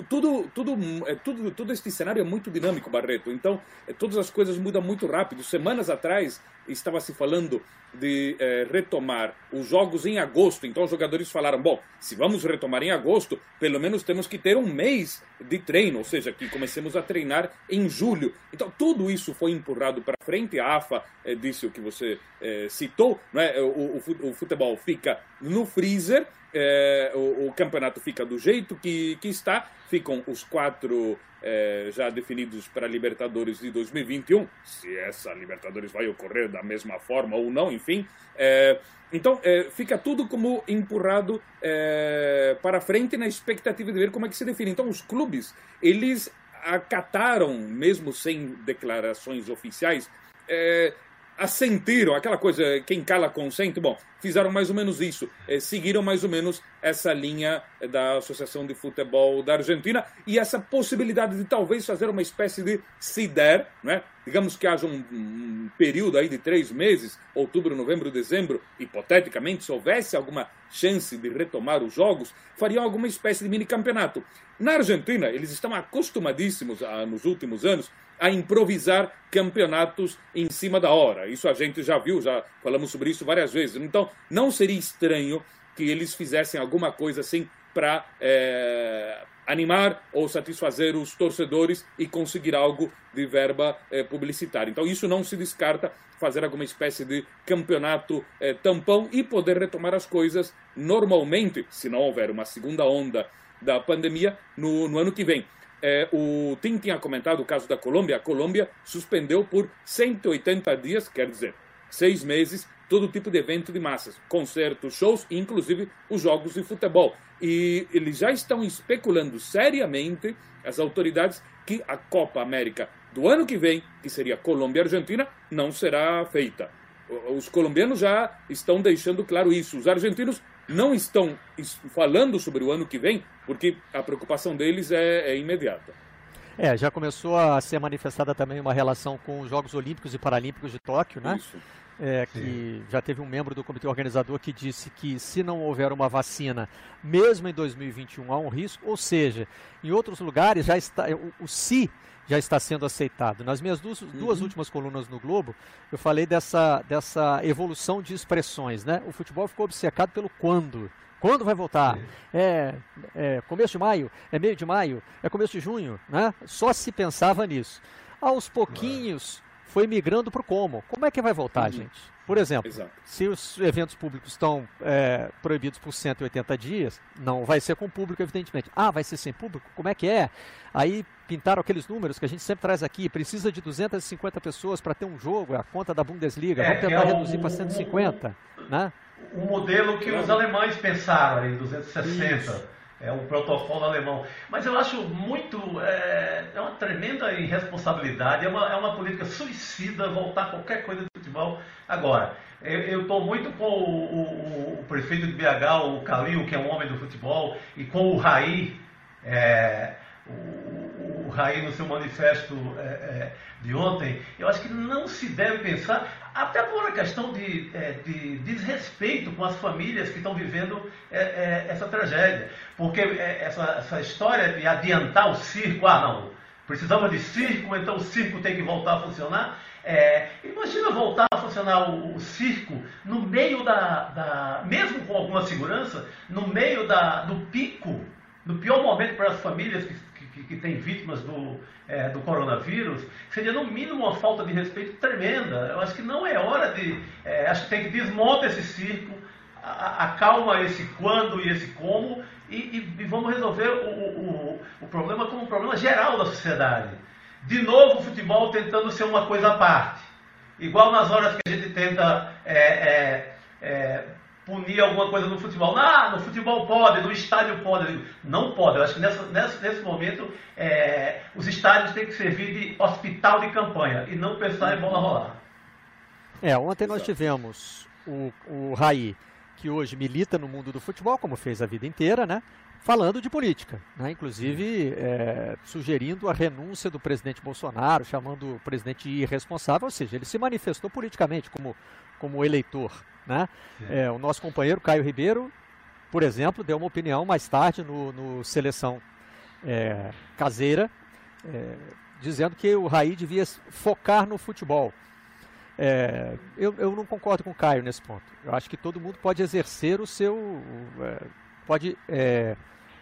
tudo, tudo, é, tudo, este cenário é muito dinâmico, Barreto. Então, é, todas as coisas mudam muito rápido. Semanas atrás, estava se falando de é, retomar os jogos em agosto. Então, os jogadores falaram: bom, se vamos retomar em agosto, pelo menos temos que ter um mês de treino, ou seja, que comecemos a treinar em julho. Então, tudo isso foi empurrado para frente. A AFA é, disse o que você é, citou: não é? o, o futebol fica no freezer é, o, o, campeonato fica do jeito que, que está, ficam os quatro é, já definidos para Libertadores de 2021, se essa Libertadores vai ocorrer da mesma forma ou não, enfim. É, então é, fica tudo como empurrado é, para frente na expectativa de ver como é que se define. Então os clubes, eles acataram, mesmo sem declarações oficiais, é, assentiram, aquela coisa, quem cala consente, bom, fizeram mais ou menos isso, eh, seguiram mais ou menos essa linha da Associação de Futebol da Argentina e essa possibilidade de talvez fazer uma espécie de CIDER, né? digamos que haja um, um período aí de três meses, outubro, novembro, dezembro, hipoteticamente, se houvesse alguma chance de retomar os jogos, fariam alguma espécie de mini campeonato. Na Argentina, eles estão acostumadíssimos a, nos últimos anos a improvisar campeonatos em cima da hora. Isso a gente já viu, já falamos sobre isso várias vezes. Então, não seria estranho que eles fizessem alguma coisa assim para é, animar ou satisfazer os torcedores e conseguir algo de verba é, publicitária. Então, isso não se descarta fazer alguma espécie de campeonato é, tampão e poder retomar as coisas normalmente, se não houver uma segunda onda da pandemia, no, no ano que vem. É, o Tim tinha comentado o caso da Colômbia. A Colômbia suspendeu por 180 dias, quer dizer, seis meses, todo tipo de evento de massas, concertos, shows, inclusive os jogos de futebol. E eles já estão especulando seriamente, as autoridades, que a Copa América do ano que vem, que seria Colômbia e Argentina, não será feita. Os colombianos já estão deixando claro isso. Os argentinos não estão falando sobre o ano que vem, porque a preocupação deles é, é imediata. É, já começou a ser manifestada também uma relação com os Jogos Olímpicos e Paralímpicos de Tóquio, né? Isso. É, que já teve um membro do comitê organizador que disse que se não houver uma vacina, mesmo em 2021 há um risco, ou seja, em outros lugares já está o, o se já está sendo aceitado. Nas minhas duas, duas uhum. últimas colunas no Globo, eu falei dessa, dessa evolução de expressões, né? O futebol ficou obcecado pelo quando. Quando vai voltar? É, é começo de maio? É meio de maio? É começo de junho? Né? Só se pensava nisso. Aos pouquinhos foi migrando para o como. Como é que vai voltar, uhum. gente? Por exemplo, Exato. se os eventos públicos estão é, proibidos por 180 dias, não vai ser com público, evidentemente. Ah, vai ser sem público? Como é que é? Aí pintaram aqueles números que a gente sempre traz aqui. Precisa de 250 pessoas para ter um jogo, a conta da Bundesliga. É, Vamos tentar é reduzir para 150, né? O modelo que os alemães pensaram em 260. Isso é o protocolo alemão. Mas eu acho muito. É, é uma tremenda irresponsabilidade, é uma, é uma política suicida voltar qualquer coisa de futebol. Agora, eu estou muito com o, o, o, prefeito de BH, o Calil, que é um homem do futebol, e com o Raí, é, o, o Raí no seu manifesto é, é, de ontem, eu acho que não se deve pensar, até por uma questão de, é, de desrespeito com as famílias que estão vivendo é, é, essa tragédia. Porque essa, essa história de adiantar o circo, ah não, precisamos de circo, então o circo tem que voltar a funcionar. É, imagina voltar a funcionar o, o, circo no meio da, da, mesmo com alguma segurança, no meio da, do pico, no pior momento para as famílias que, que, que têm vítimas do, é, do coronavírus, seria no mínimo uma falta de respeito tremenda. Eu acho que não é hora de. É, acho que tem que desmontar esse circo, acalma esse quando e esse como e, e, e vamos resolver o, o, o problema como um problema geral da sociedade. De novo, o futebol tentando ser uma coisa à parte. Igual nas horas que a gente tenta é, é, é, punir alguma coisa no futebol. Ah, no futebol pode, no estádio pode. Não pode. Eu acho que nessa, nessa, nesse momento é, os estádios têm que servir de hospital de campanha e não pensar em bola rolar. É, ontem nós tivemos o, o Raí, que hoje milita no mundo do futebol, como fez a vida inteira, né? Falando de política, né? inclusive é, sugerindo a renúncia do presidente Bolsonaro, chamando o presidente de irresponsável, ou seja, ele se manifestou politicamente como, como eleitor. Né? É, o nosso companheiro Caio Ribeiro, por exemplo, deu uma opinião mais tarde no, no Seleção é, Caseira, é, dizendo que o Raí devia focar no futebol. É, eu, eu não concordo com o Caio nesse ponto. Eu acho que todo mundo pode exercer o seu. É, pode é,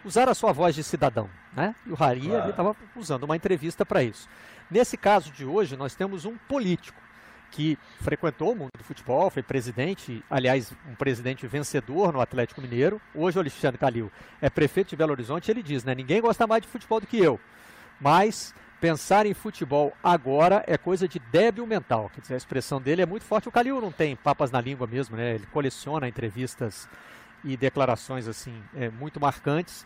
usar a sua voz de cidadão. Né? E o Rari claro. estava usando uma entrevista para isso. Nesse caso de hoje, nós temos um político que frequentou o mundo do futebol, foi presidente, aliás, um presidente vencedor no Atlético Mineiro. Hoje o Alexandre Calil é prefeito de Belo Horizonte, ele diz, né, ninguém gosta mais de futebol do que eu. Mas pensar em futebol agora é coisa de débil mental. Quer dizer, a expressão dele é muito forte. O Calil não tem papas na língua mesmo, né? Ele coleciona entrevistas e declarações assim é, muito marcantes.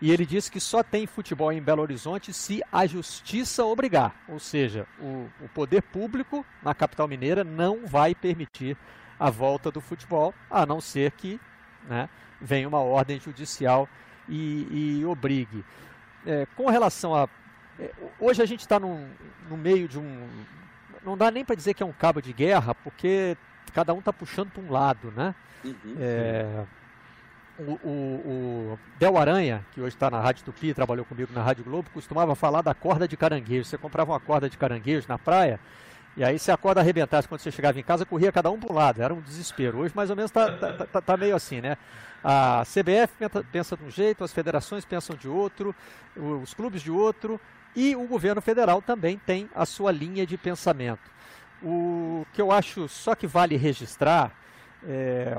E ele disse que só tem futebol em Belo Horizonte se a justiça obrigar. Ou seja, o, o poder público na capital mineira não vai permitir a volta do futebol, a não ser que né, venha uma ordem judicial e, e obrigue. É, com relação a. É, hoje a gente está no meio de um. Não dá nem para dizer que é um cabo de guerra, porque cada um está puxando para um lado, né? Uhum, é, o, o, Del Aranha, que hoje está na Rádio Tupi, trabalhou comigo na Rádio Globo, costumava falar da corda de caranguejo. Você comprava uma corda de caranguejo na praia, e aí se a corda arrebentasse quando você chegava em casa, corria cada um para um lado. Era um desespero. Hoje mais ou menos está tá, tá, tá, meio assim, né? A CBF pensa de um jeito, as federações pensam de outro, os clubes de outro, e o governo federal também tem a sua linha de pensamento. O que eu acho só que vale registrar, é,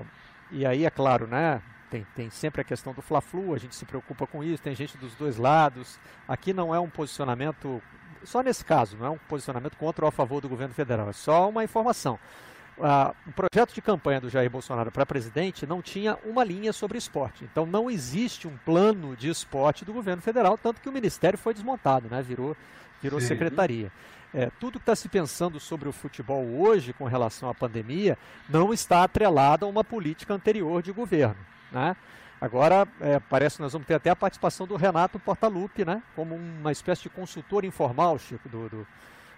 e aí é claro, né? Tem, tem sempre a questão do Fla-Flu, a gente se preocupa com isso, tem gente dos dois lados. Aqui não é um posicionamento, só nesse caso, não é um posicionamento contra ou a favor do governo federal, é só uma informação. Ah, o projeto de campanha do Jair Bolsonaro para presidente não tinha uma linha sobre esporte. Então não existe um plano de esporte do governo federal, tanto que o ministério foi desmontado, né? virou, virou secretaria. É, tudo que está se pensando sobre o futebol hoje com relação à pandemia não está atrelado a uma política anterior de governo. Né? Agora, é, parece que nós vamos ter até a participação do Renato Portaluppi, né? como uma espécie de consultor informal, Chico, do, do,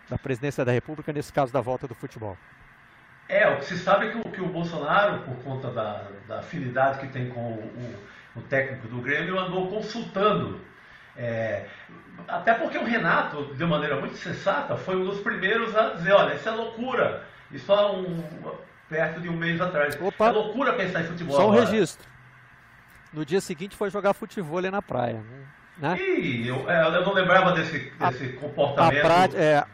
da presidência da República, nesse caso da volta do futebol. É, o que se sabe é que o, que o Bolsonaro, por conta da, da afinidade que tem com o, o, o técnico do Grêmio, andou consultando. É, até porque o Renato, de maneira muito sensata, foi um dos primeiros a dizer, olha, isso é loucura. Isso há um, perto de um mês atrás. Opa. É loucura pensar em futebol Só um agora. registro. No dia seguinte foi jogar futebol na praia. Né? Ih, eu, é, eu não lembrava desse, desse a, comportamento. A, prática, é,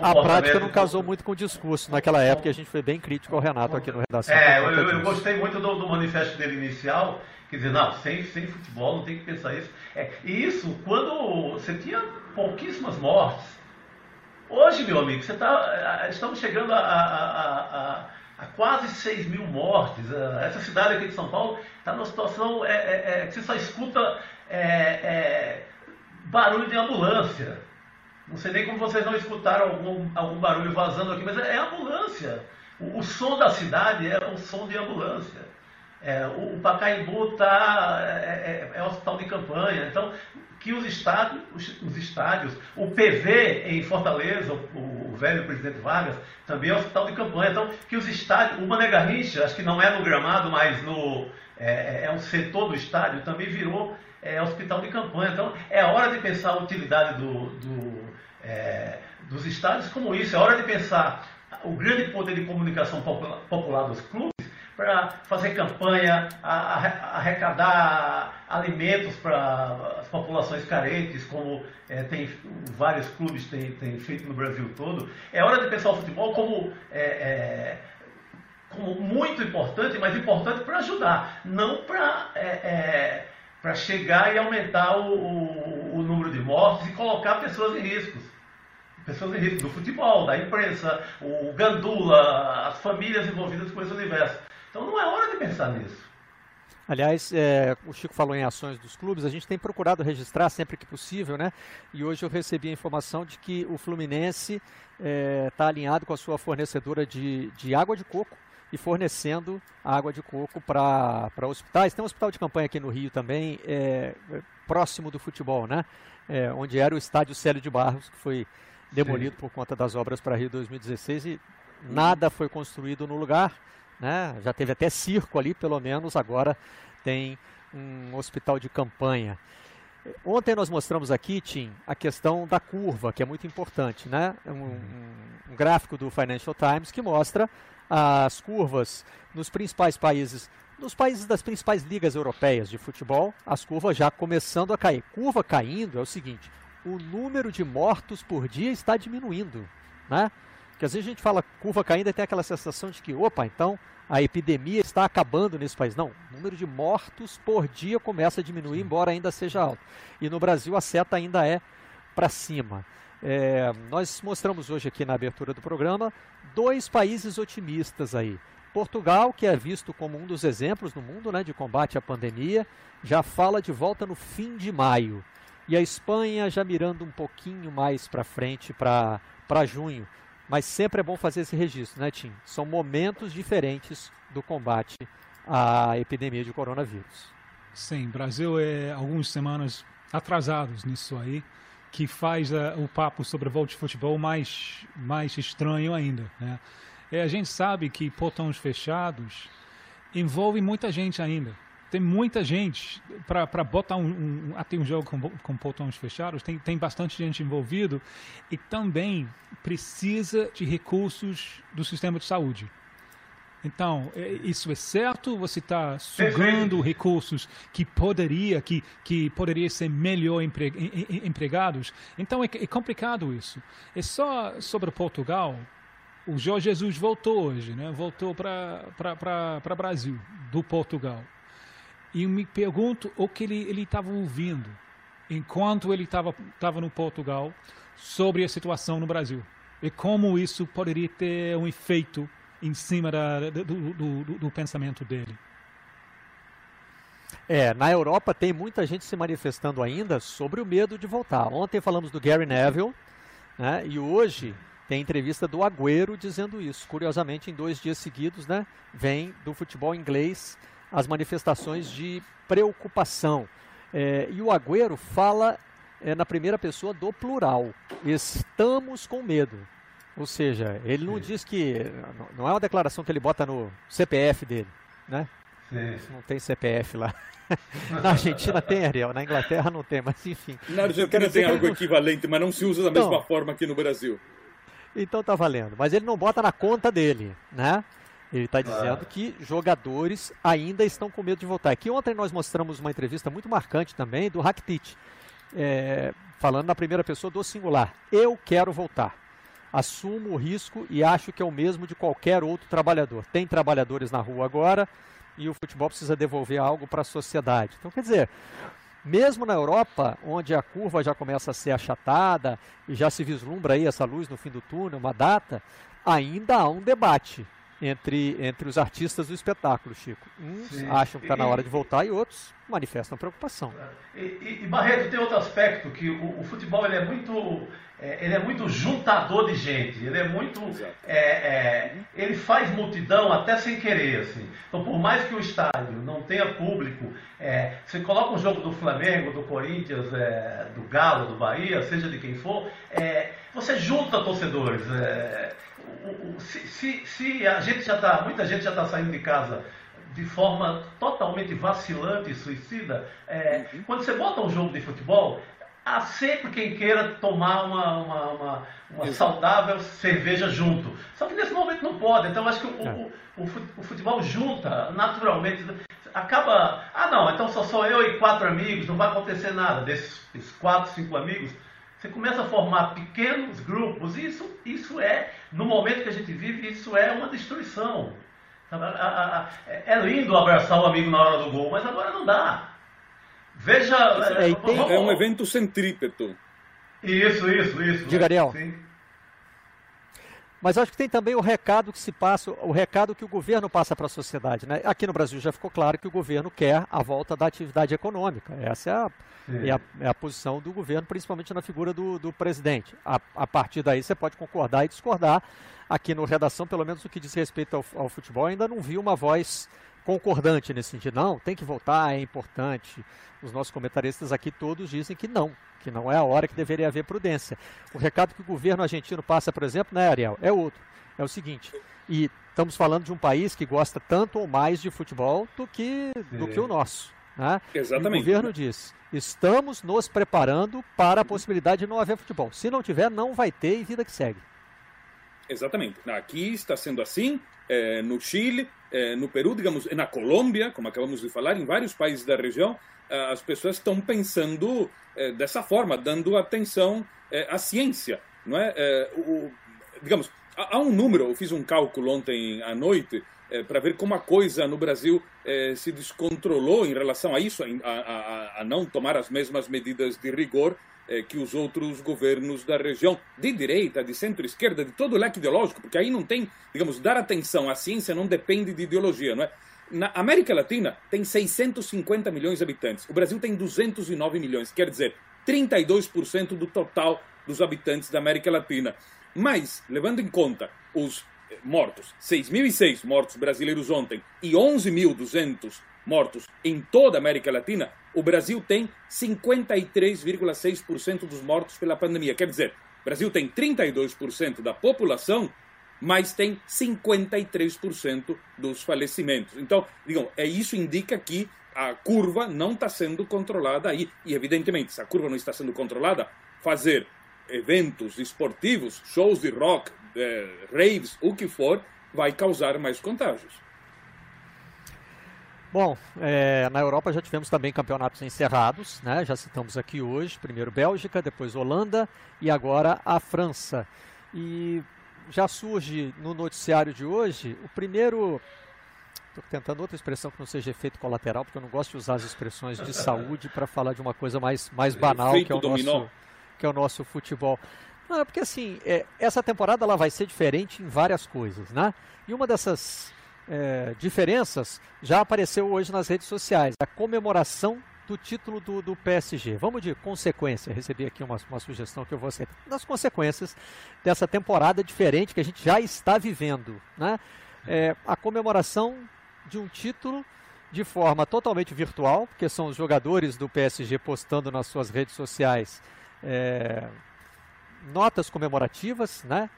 a prática não casou muito com o discurso naquela época, a gente foi bem crítico ao Renato aqui no Redação. É, eu, eu, eu, gostei muito do, do, manifesto dele inicial, quer dizer, não, sem, sem futebol não tem que pensar isso. É, e isso quando você tinha pouquíssimas mortes. Hoje, meu amigo, você tá, estamos chegando a, a, a há quase 6 mil mortes. Ah, essa cidade aqui de São Paulo está numa situação é, é, é, que você só escuta é, é, barulho de ambulância. Não sei nem como vocês não escutaram algum, algum barulho vazando aqui, mas é, é ambulância. O, o, som da cidade é o som de ambulância. É, o, Pacaembu tá, é, é, é hospital de campanha. Então, que os estádios, os, os, estádios, o PV em Fortaleza, o, o, velho presidente Vargas, também é hospital de campanha. Então, que os estádios, o Mané Garrincha, acho que não é no gramado, mas no, é, é um setor do estádio, também virou é, hospital de campanha. Então, é hora de pensar a utilidade do, do, é, dos estádios como isso, é hora de pensar o grande poder de comunicação popular dos clubes para fazer campanha, arrecadar alimentos para as populações carentes, como é, tem vários clubes têm, feito no Brasil todo. É hora de pensar o futebol como, é, é, como muito importante, mas importante para ajudar, não para é, é, para chegar e aumentar o, o, o número de mortes e colocar pessoas em riscos pessoas em risco do futebol, da imprensa, o gandula, as famílias envolvidas com esse universo. Então não é hora de pensar nisso. Aliás, é, o Chico falou em ações dos clubes, a gente tem procurado registrar sempre que possível, né? E hoje eu recebi a informação de que o Fluminense está é, tá alinhado com a sua fornecedora de, de água de coco e fornecendo água de coco para hospitais. Tem um hospital de campanha aqui no Rio também, é, próximo do futebol, né? É, onde era o estádio Célio de Barros, que foi demolido Sim. por conta das obras para Rio 2016 e nada foi construído no lugar né? Já teve até circo ali, pelo menos, agora tem um hospital de campanha. Ontem nós mostramos aqui, Tim, a questão da curva, que é muito importante, né? Um, um, um, gráfico do Financial Times que mostra as curvas nos principais países, nos países das principais ligas europeias de futebol, as curvas já começando a cair. Curva caindo é o seguinte: o número de mortos por dia está diminuindo, né? Porque às vezes a gente fala curva caindo e tem aquela sensação de que, opa, então a epidemia está acabando nesse país. Não, o número de mortos por dia começa a diminuir, embora ainda seja alto. E no Brasil a seta ainda é para cima. É, nós mostramos hoje aqui na abertura do programa dois países otimistas aí. Portugal, que é visto como um dos exemplos no mundo né, de combate à pandemia, já fala de volta no fim de maio. E a Espanha já mirando um pouquinho mais para frente, para junho. Mas sempre é bom fazer esse registro, né, Tim? São momentos diferentes do combate à epidemia de coronavírus. Sim, Brasil é algumas semanas atrasados nisso aí, que faz uh, o papo sobre o de futebol mais, mais estranho ainda. Né? É, a gente sabe que portões fechados envolve muita gente ainda tem muita gente para botar um, um, até um jogo com, com portões fechados, tem, tem bastante gente envolvido e também precisa de recursos do sistema de saúde. Então, é, isso é certo? Você está sugando recursos que poderia, que, que poderia ser melhor empre, empregados? Então, é, é complicado isso. É só sobre Portugal, o Jorge Jesus voltou hoje, né? voltou para Brasil, do Portugal e me pergunto o que ele estava ouvindo enquanto ele estava no Portugal sobre a situação no Brasil e como isso poderia ter um efeito em cima da, do, do, do, do pensamento dele. É, na Europa tem muita gente se manifestando ainda sobre o medo de voltar. Ontem falamos do Gary Neville, né, e hoje tem entrevista do Agüero dizendo isso. Curiosamente, em dois dias seguidos, né, vem do futebol inglês as manifestações de preocupação. É, e o Agüero fala é, na primeira pessoa do plural. Estamos com medo. Ou seja, ele não Sim. diz que. Não é uma declaração que ele bota no CPF dele, né? Sim. Não tem CPF lá. Na Argentina tem, Ariel, na Inglaterra não tem, mas enfim. Na Argentina tem algo equivalente, mas não se usa da então, mesma forma aqui no Brasil. Então tá valendo. Mas ele não bota na conta dele, né? Ele está dizendo que jogadores ainda estão com medo de voltar. Aqui ontem nós mostramos uma entrevista muito marcante também do Rakitic, é, falando na primeira pessoa do singular. Eu quero voltar. Assumo o risco e acho que é o mesmo de qualquer outro trabalhador. Tem trabalhadores na rua agora e o futebol precisa devolver algo para a sociedade. Então, quer dizer, mesmo na Europa, onde a curva já começa a ser achatada e já se vislumbra aí essa luz no fim do túnel, uma data, ainda há um debate entre, entre os artistas do espetáculo, Chico. Uns Sim. acham que está na hora de voltar e outros manifestam preocupação. E, e, e Barreto, tem outro aspecto, que o, o futebol ele é muito é, ele é muito juntador de gente, ele é muito. É, é, ele faz multidão até sem querer. Assim. Então, por mais que o estádio não tenha público, é, você coloca um jogo do Flamengo, do Corinthians, é, do Galo, do Bahia, seja de quem for, é, você junta torcedores. Se, se, se, a gente já está, muita gente já está saindo de casa de forma totalmente vacilante e suicida, uhum. quando você bota um jogo de futebol, há sempre quem queira tomar uma, uma, uma, uma saudável cerveja junto. Só que nesse momento não pode. Então acho que o, é. o, o, futebol junta naturalmente. Acaba. Ah não, então só sou eu e quatro amigos, não vai acontecer nada. Desses quatro, cinco amigos, você começa a formar pequenos grupos. Isso, isso é, no momento que a gente vive, isso é uma destruição. É lindo abraçar o amigo na hora do gol, mas agora não dá. Veja. É, tem... é um evento centrípeto. Isso, isso, isso. Diga, Ariel. Sim. Mas acho que tem também o recado que se passa, o recado que o governo passa para a sociedade. Né? Aqui no Brasil já ficou claro que o governo quer a volta da atividade econômica. Essa é a, é a, é a posição do governo, principalmente na figura do, do presidente. A, a, partir daí você pode concordar e discordar. Aqui no Redação, pelo menos o que diz respeito ao, ao futebol, ainda não vi uma voz concordante nesse sentido. Não, tem que voltar, é importante. Os nossos comentaristas aqui todos dizem que não, que não é a hora que deveria haver prudência. O recado que o governo argentino passa, por exemplo, né, Ariel, é outro. É o seguinte, e estamos falando de um país que gosta tanto ou mais de futebol do que, do que o nosso. Né? Exatamente. E o governo diz: estamos nos preparando para a possibilidade de não haver futebol. Se não tiver, não vai ter e vida que segue. Exatamente. Aqui está sendo assim, é, no Chile, é, no Peru, digamos, na Colômbia, como acabamos de falar, em vários países da região, é, as pessoas estão pensando dessa forma, dando atenção à ciência, não é? o, digamos, há, um número. Eu fiz um cálculo ontem à noite para ver como a coisa no Brasil se descontrolou em relação a isso, a, a, a não tomar as mesmas medidas de rigor é, que os outros governos da região, de direita, de centro-esquerda, de todo o leque ideológico, porque aí não tem, digamos, dar atenção à ciência não depende de ideologia, não é? Na América Latina tem 650 milhões de habitantes, o Brasil tem 209 milhões, quer dizer, 32% do total dos habitantes da América Latina. Mas, levando em conta os eh, mortos, 6.006 mortos brasileiros ontem e 11.200 mortos em toda a América Latina, o Brasil tem 53,6% dos mortos pela pandemia. Quer dizer, o Brasil tem 32% da população, mas tem 53% dos falecimentos. Então, digam, é isso indica que a curva não está sendo controlada aí. E, evidentemente, se a curva não está sendo controlada, fazer eventos esportivos, shows de rock, eh, raves, o que for, vai causar mais contágios. Bom, é, na Europa já tivemos também campeonatos encerrados, né? já citamos aqui hoje, primeiro Bélgica, depois Holanda e agora a França. E já surge no noticiário de hoje o primeiro. Estou tentando outra expressão que não seja efeito colateral, porque eu não gosto de usar as expressões de saúde para falar de uma coisa mais, mais banal que é, o nosso, que é o nosso futebol. Não, é porque assim, é, essa temporada ela vai ser diferente em várias coisas, né? E uma dessas é, diferenças já apareceu hoje nas redes sociais. A comemoração do título do, do PSG. Vamos de consequência. Recebi aqui uma, uma sugestão que eu vou aceitar. Das consequências dessa temporada diferente que a gente já está vivendo. Né? É, a comemoração de um título de forma totalmente virtual, porque são os jogadores do PSG postando nas suas redes sociais é, notas comemorativas, né?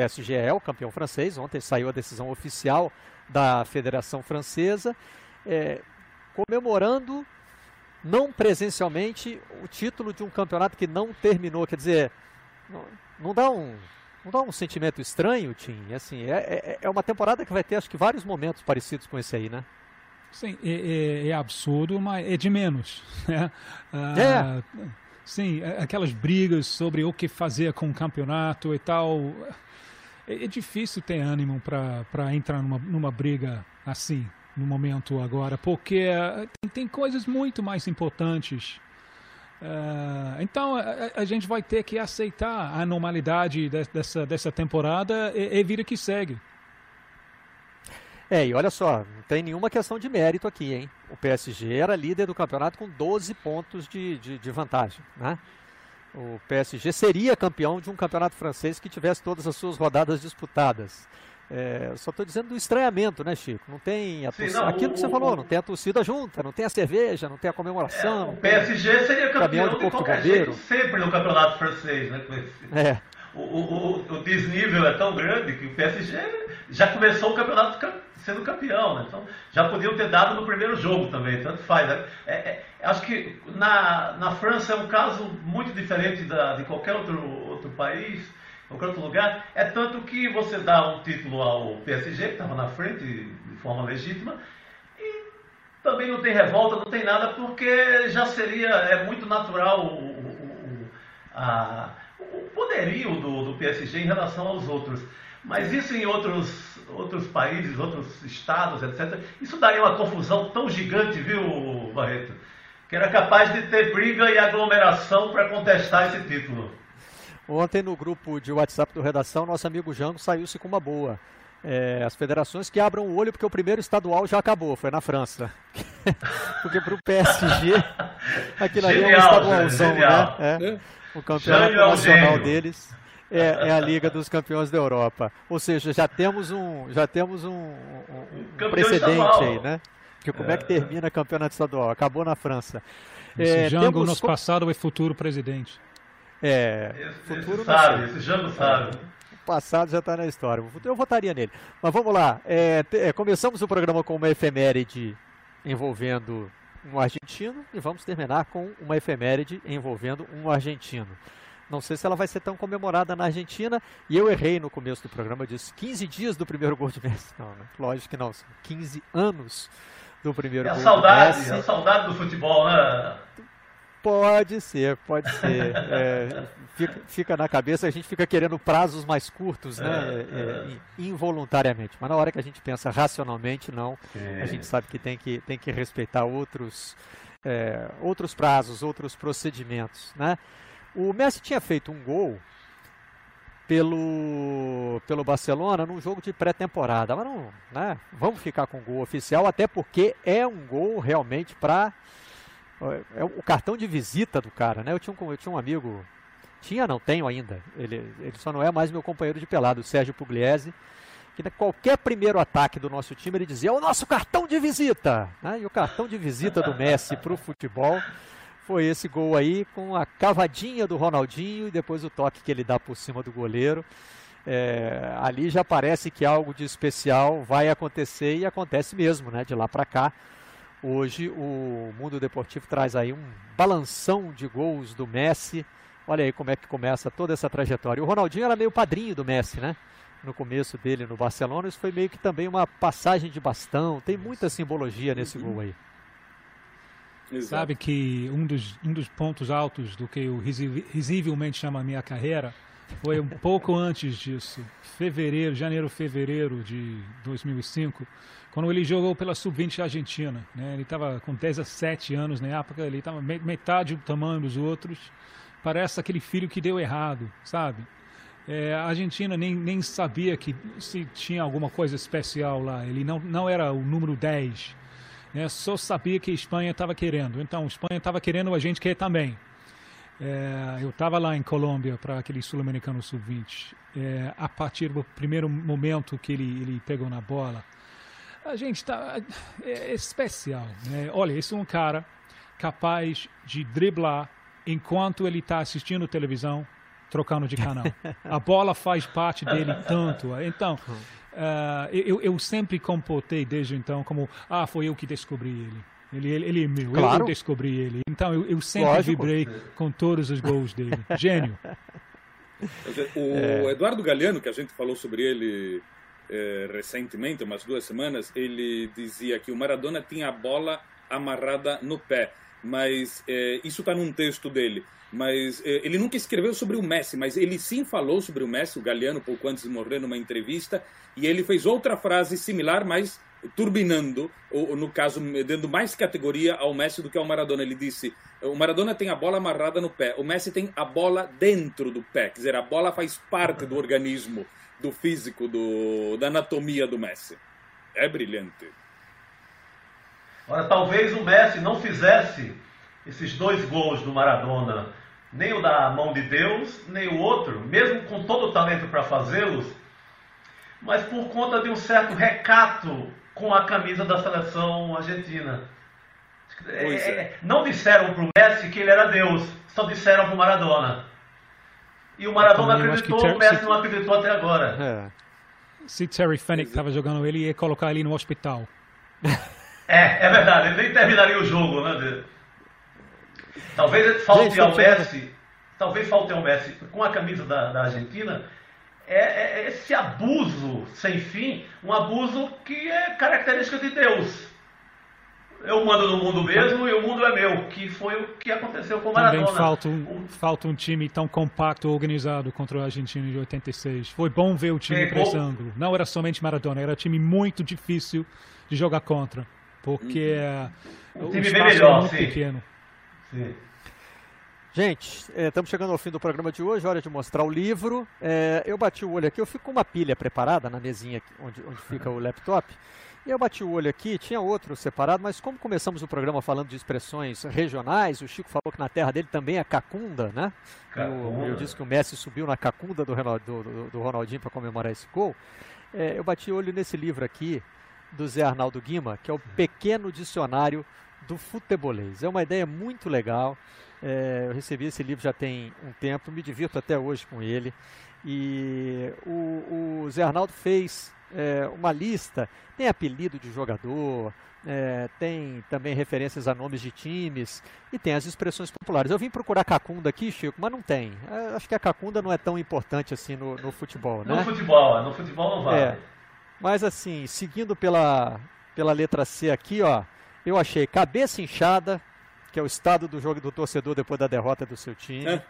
PSG é o campeão francês. Ontem saiu a decisão oficial da Federação Francesa, é, comemorando não presencialmente o título de um campeonato que não terminou. Quer dizer, não, não dá um não dá um sentimento estranho, Tim? Assim, é, é, é, uma temporada que vai ter, acho que, vários momentos parecidos com esse aí, né? Sim, é, é, é absurdo, mas é de menos. Né? Ah, é. Sim, é, aquelas brigas sobre o que fazer com o campeonato e tal. É, é difícil ter ânimo para entrar numa, numa briga assim, no momento agora, porque eh, tem, tem coisas muito mais importantes. Uh, então a, a, gente vai ter que aceitar a normalidade de, dessa, dessa temporada e, e vida que segue. É, e olha só, não tem nenhuma questão de mérito aqui, hein? O PSG era líder do campeonato com 12 pontos de, de, de vantagem, né? O PSG seria campeão de um campeonato francês que tivesse todas as suas rodadas disputadas. É, só estou dizendo do estranhamento, né, Chico? Não tem a torcida, Sim, não, aquilo o, que você falou, não tem a torcida junta, não tem a cerveja, não tem a comemoração. É, o PSG seria campeão de, de qualquer jeito, sempre no campeonato francês, né? É. O, o, o, desnível é tão grande que o PSG já começou o campeonato sendo campeão, né? Então já podiam ter dado no primeiro jogo também, tanto faz. Né? É, é, acho que na, na França é um caso muito diferente da, de qualquer outro, outro país qualquer outro lugar. É tanto que você dá um título ao PSG, que estava na frente de forma legítima, e também não tem revolta, não tem nada, porque já seria, é muito natural o, o, a, o poderio do, do PSG em relação aos outros. Mas isso em outros, outros países, outros estados, etc., isso daria uma confusão tão gigante, viu, Barreto? Que era capaz de ter briga e aglomeração para contestar esse título. Ontem no grupo de WhatsApp do Redação, nosso amigo Jango saiu-se com uma boa. É, as federações que abram o olho porque o primeiro estadual já acabou, foi na França. porque para o PSG aquilo ali é um estadualzão, né? É, o campeonato nacional deles é, é, a Liga dos Campeões da Europa. Ou seja, já temos um, já temos um, um, um precedente aí, né? Porque como é. que é. termina o campeonato estadual? Acabou na França. Esse é, Jango, temos... nosso passado, é futuro presidente. É, esse, futuro esse sabe, esse Jango sabe. O passado já está na história. Eu votaria nele. Mas vamos lá. É, é, começamos o programa com uma efeméride envolvendo um argentino e vamos terminar com uma efeméride envolvendo um argentino. Não sei se ela vai ser tão comemorada na Argentina. E eu errei no começo do programa, eu disse 15 dias do primeiro gol de Messi. Não, né? lógico que não, são 15 anos do primeiro é gol saudade, de Messi. É a saudade do futebol, né? Pode ser, pode ser. É, fica, fica, na cabeça, a gente fica querendo prazos mais curtos, né? É, é, é. involuntariamente. Mas na hora que a gente pensa racionalmente, não. A gente sabe que tem que, tem que respeitar outros, é, outros prazos, outros procedimentos, né? O Messi tinha feito um gol pelo, pelo Barcelona num jogo de pré-temporada. Mas não, né? Vamos ficar com o gol oficial, até porque é um gol realmente para é o cartão de visita do cara, né? Eu tinha um, eu tinha um amigo, tinha não, tenho ainda, ele, ele só não é mais meu companheiro de pelado, o Sérgio Pugliese, que qualquer primeiro ataque do nosso time ele dizia, é o nosso cartão de visita! Né? E o cartão de visita do Messi para o futebol foi esse gol aí, com a cavadinha do Ronaldinho e depois o toque que ele dá por cima do goleiro. É, ali já parece que algo de especial vai acontecer e acontece mesmo, né? De lá para cá. Hoje o mundo deportivo traz aí um balanção de gols do Messi. Olha aí como é que começa toda essa trajetória. O Ronaldinho era meio padrinho do Messi, né? No começo dele no Barcelona, isso foi meio que também uma passagem de bastão. Tem muita simbologia nesse gol aí. Exato. Sabe que um dos, um dos pontos altos do que eu risivelmente chamo a minha carreira foi um pouco antes disso, fevereiro, janeiro, fevereiro de 2005 quando ele jogou pela Sub-20 Argentina. Né? Ele estava com 17 anos na época, ele estava metade do tamanho dos outros. Parece aquele filho que deu errado, sabe? É, a Argentina nem, nem sabia que se tinha alguma coisa especial lá. Ele não, não era o número 10. Né? Só sabia que a Espanha estava querendo. Então, a Espanha estava querendo, a gente quer também. É, eu estava lá em Colômbia para aquele sul-americano sub-20. É, a partir do primeiro momento que ele, ele pegou na bola, a gente está é, é, especial. Né? Olha, esse é um cara capaz de driblar enquanto ele está assistindo televisão, trocando de canal. A bola faz parte dele tanto. Então, uh, eu, eu sempre comportei desde então como, ah, foi eu que descobri ele. Ele, ele, ele é meu, claro. eu descobri ele. Então eu, eu sempre Lógico. vibrei com todos os gols dele. Gênio. O. Eduardo Galeano, que a gente falou sobre ele eh, recentemente, umas duas semanas, ele dizia que o Maradona tinha a bola amarrada no pé. Mas eh, isso está num texto dele. Mas eh, ele nunca escreveu sobre o Messi, mas ele sim falou sobre o Messi, o Galeano, pouco antes de morrer, numa entrevista. E ele fez outra frase similar, mas turbinando, ou no caso, dando mais categoria ao Messi do que ao Maradona. Ele disse: o Maradona tem a bola amarrada no pé, o Messi tem a bola dentro do pé, quer dizer, a bola faz parte do organismo do físico, do, da anatomia do Messi. é brilhante. Ora, talvez o Messi não fizesse esses dois gols do Maradona, nem o da mão de Deus, nem o outro, mesmo com todo o talento para fazê-los, mas por conta de um certo recato com a camisa da seleção argentina. É, é. Não disseram para o Messi que ele era Deus, só disseram para o Maradona. E o Maradona acreditou, o Messi não acreditou até agora. É. Se Terry Fennick estava jogando ele, ia colocar ele no hospital. É, é verdade, ele nem terminaria o jogo, né? Talvez falte Gente, ao Messi, talvez falte ao Messi com a camisa da, da Argentina, é, é, esse abuso sem fim, um abuso que é característica de Deus. Eu mando no mundo mesmo e o mundo é meu, que foi o que aconteceu com o Maradona. Também falta um, falta um time tão compacto, organizado contra a Argentina de 86. Foi bom ver o time por esse ângulo. Não era somente Maradona, era um time muito difícil de jogar contra porque uhum. o, time espaço é melhor, é muito sim. pequeno. Sim. Gente, é, estamos chegando ao fim do programa de hoje, hora de mostrar o livro. É, eu bati o olho aqui, eu fico com uma pilha preparada na mesinha aqui, onde, onde fica o laptop. E eu bati o olho aqui, tinha outro separado, mas como começamos o programa falando de expressões regionais, o Chico falou que na terra dele também é cacunda, né? Eu, eu, disse que o Messi subiu na cacunda do, do, do Ronaldinho para comemorar esse gol. É, eu bati o olho nesse livro aqui, do Zé Arnaldo Guima, que é o Pequeno Dicionário do Futebolês. É uma ideia muito legal. É, eu recebi esse livro já tem um tempo, me divirto até hoje com ele. E o, o Zé Arnaldo fez é, uma lista, tem apelido de jogador, é, tem também referências a nomes de times e tem as expressões populares. Eu vim procurar cacunda aqui, Chico, mas não tem. É, acho que a cacunda não é tão importante assim no, no futebol, né? No futebol, no futebol não vale. É. Mas assim, seguindo pela, pela letra C aqui, ó, eu achei cabeça inchada, que é o estado do jogo do torcedor depois da derrota do seu time. É.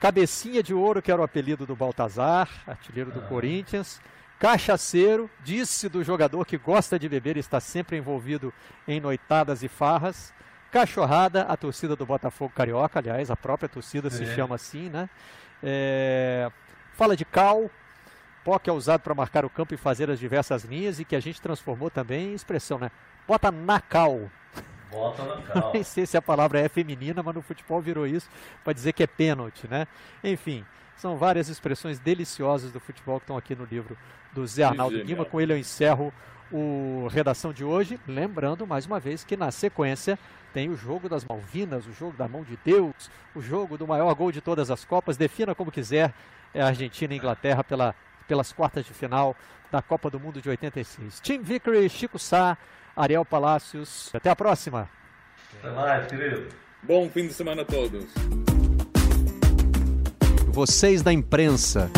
Cabecinha de ouro, que era o apelido do Baltazar, artilheiro do ah. Corinthians. Cachaceiro, disse do jogador que gosta de beber e está sempre envolvido em noitadas e farras. Cachorrada, a torcida do Botafogo Carioca, aliás, a própria torcida é. se chama assim, né? É... Fala de cal, Pó que é usado para marcar o campo e fazer as diversas linhas e que a gente transformou também em expressão, né? Bota na cal. Bota na cal. Nem sei se a palavra é feminina, mas no futebol virou isso para dizer que é pênalti, né? Enfim, são várias expressões deliciosas do futebol que estão aqui no livro do Zé Arnaldo Guima. Com ele eu encerro o Redação de hoje. Lembrando, mais uma vez, que na sequência tem o jogo das Malvinas, o jogo da mão de Deus, o jogo do maior gol de todas as Copas. Defina como quiser, é a Argentina e Inglaterra pela pelas quartas de final da Copa do Mundo de 86. Tim Vickery, Chico Sá, Ariel Palácios. Até a próxima. Até mais, querido. Bom fim de semana a todos. Vocês da imprensa.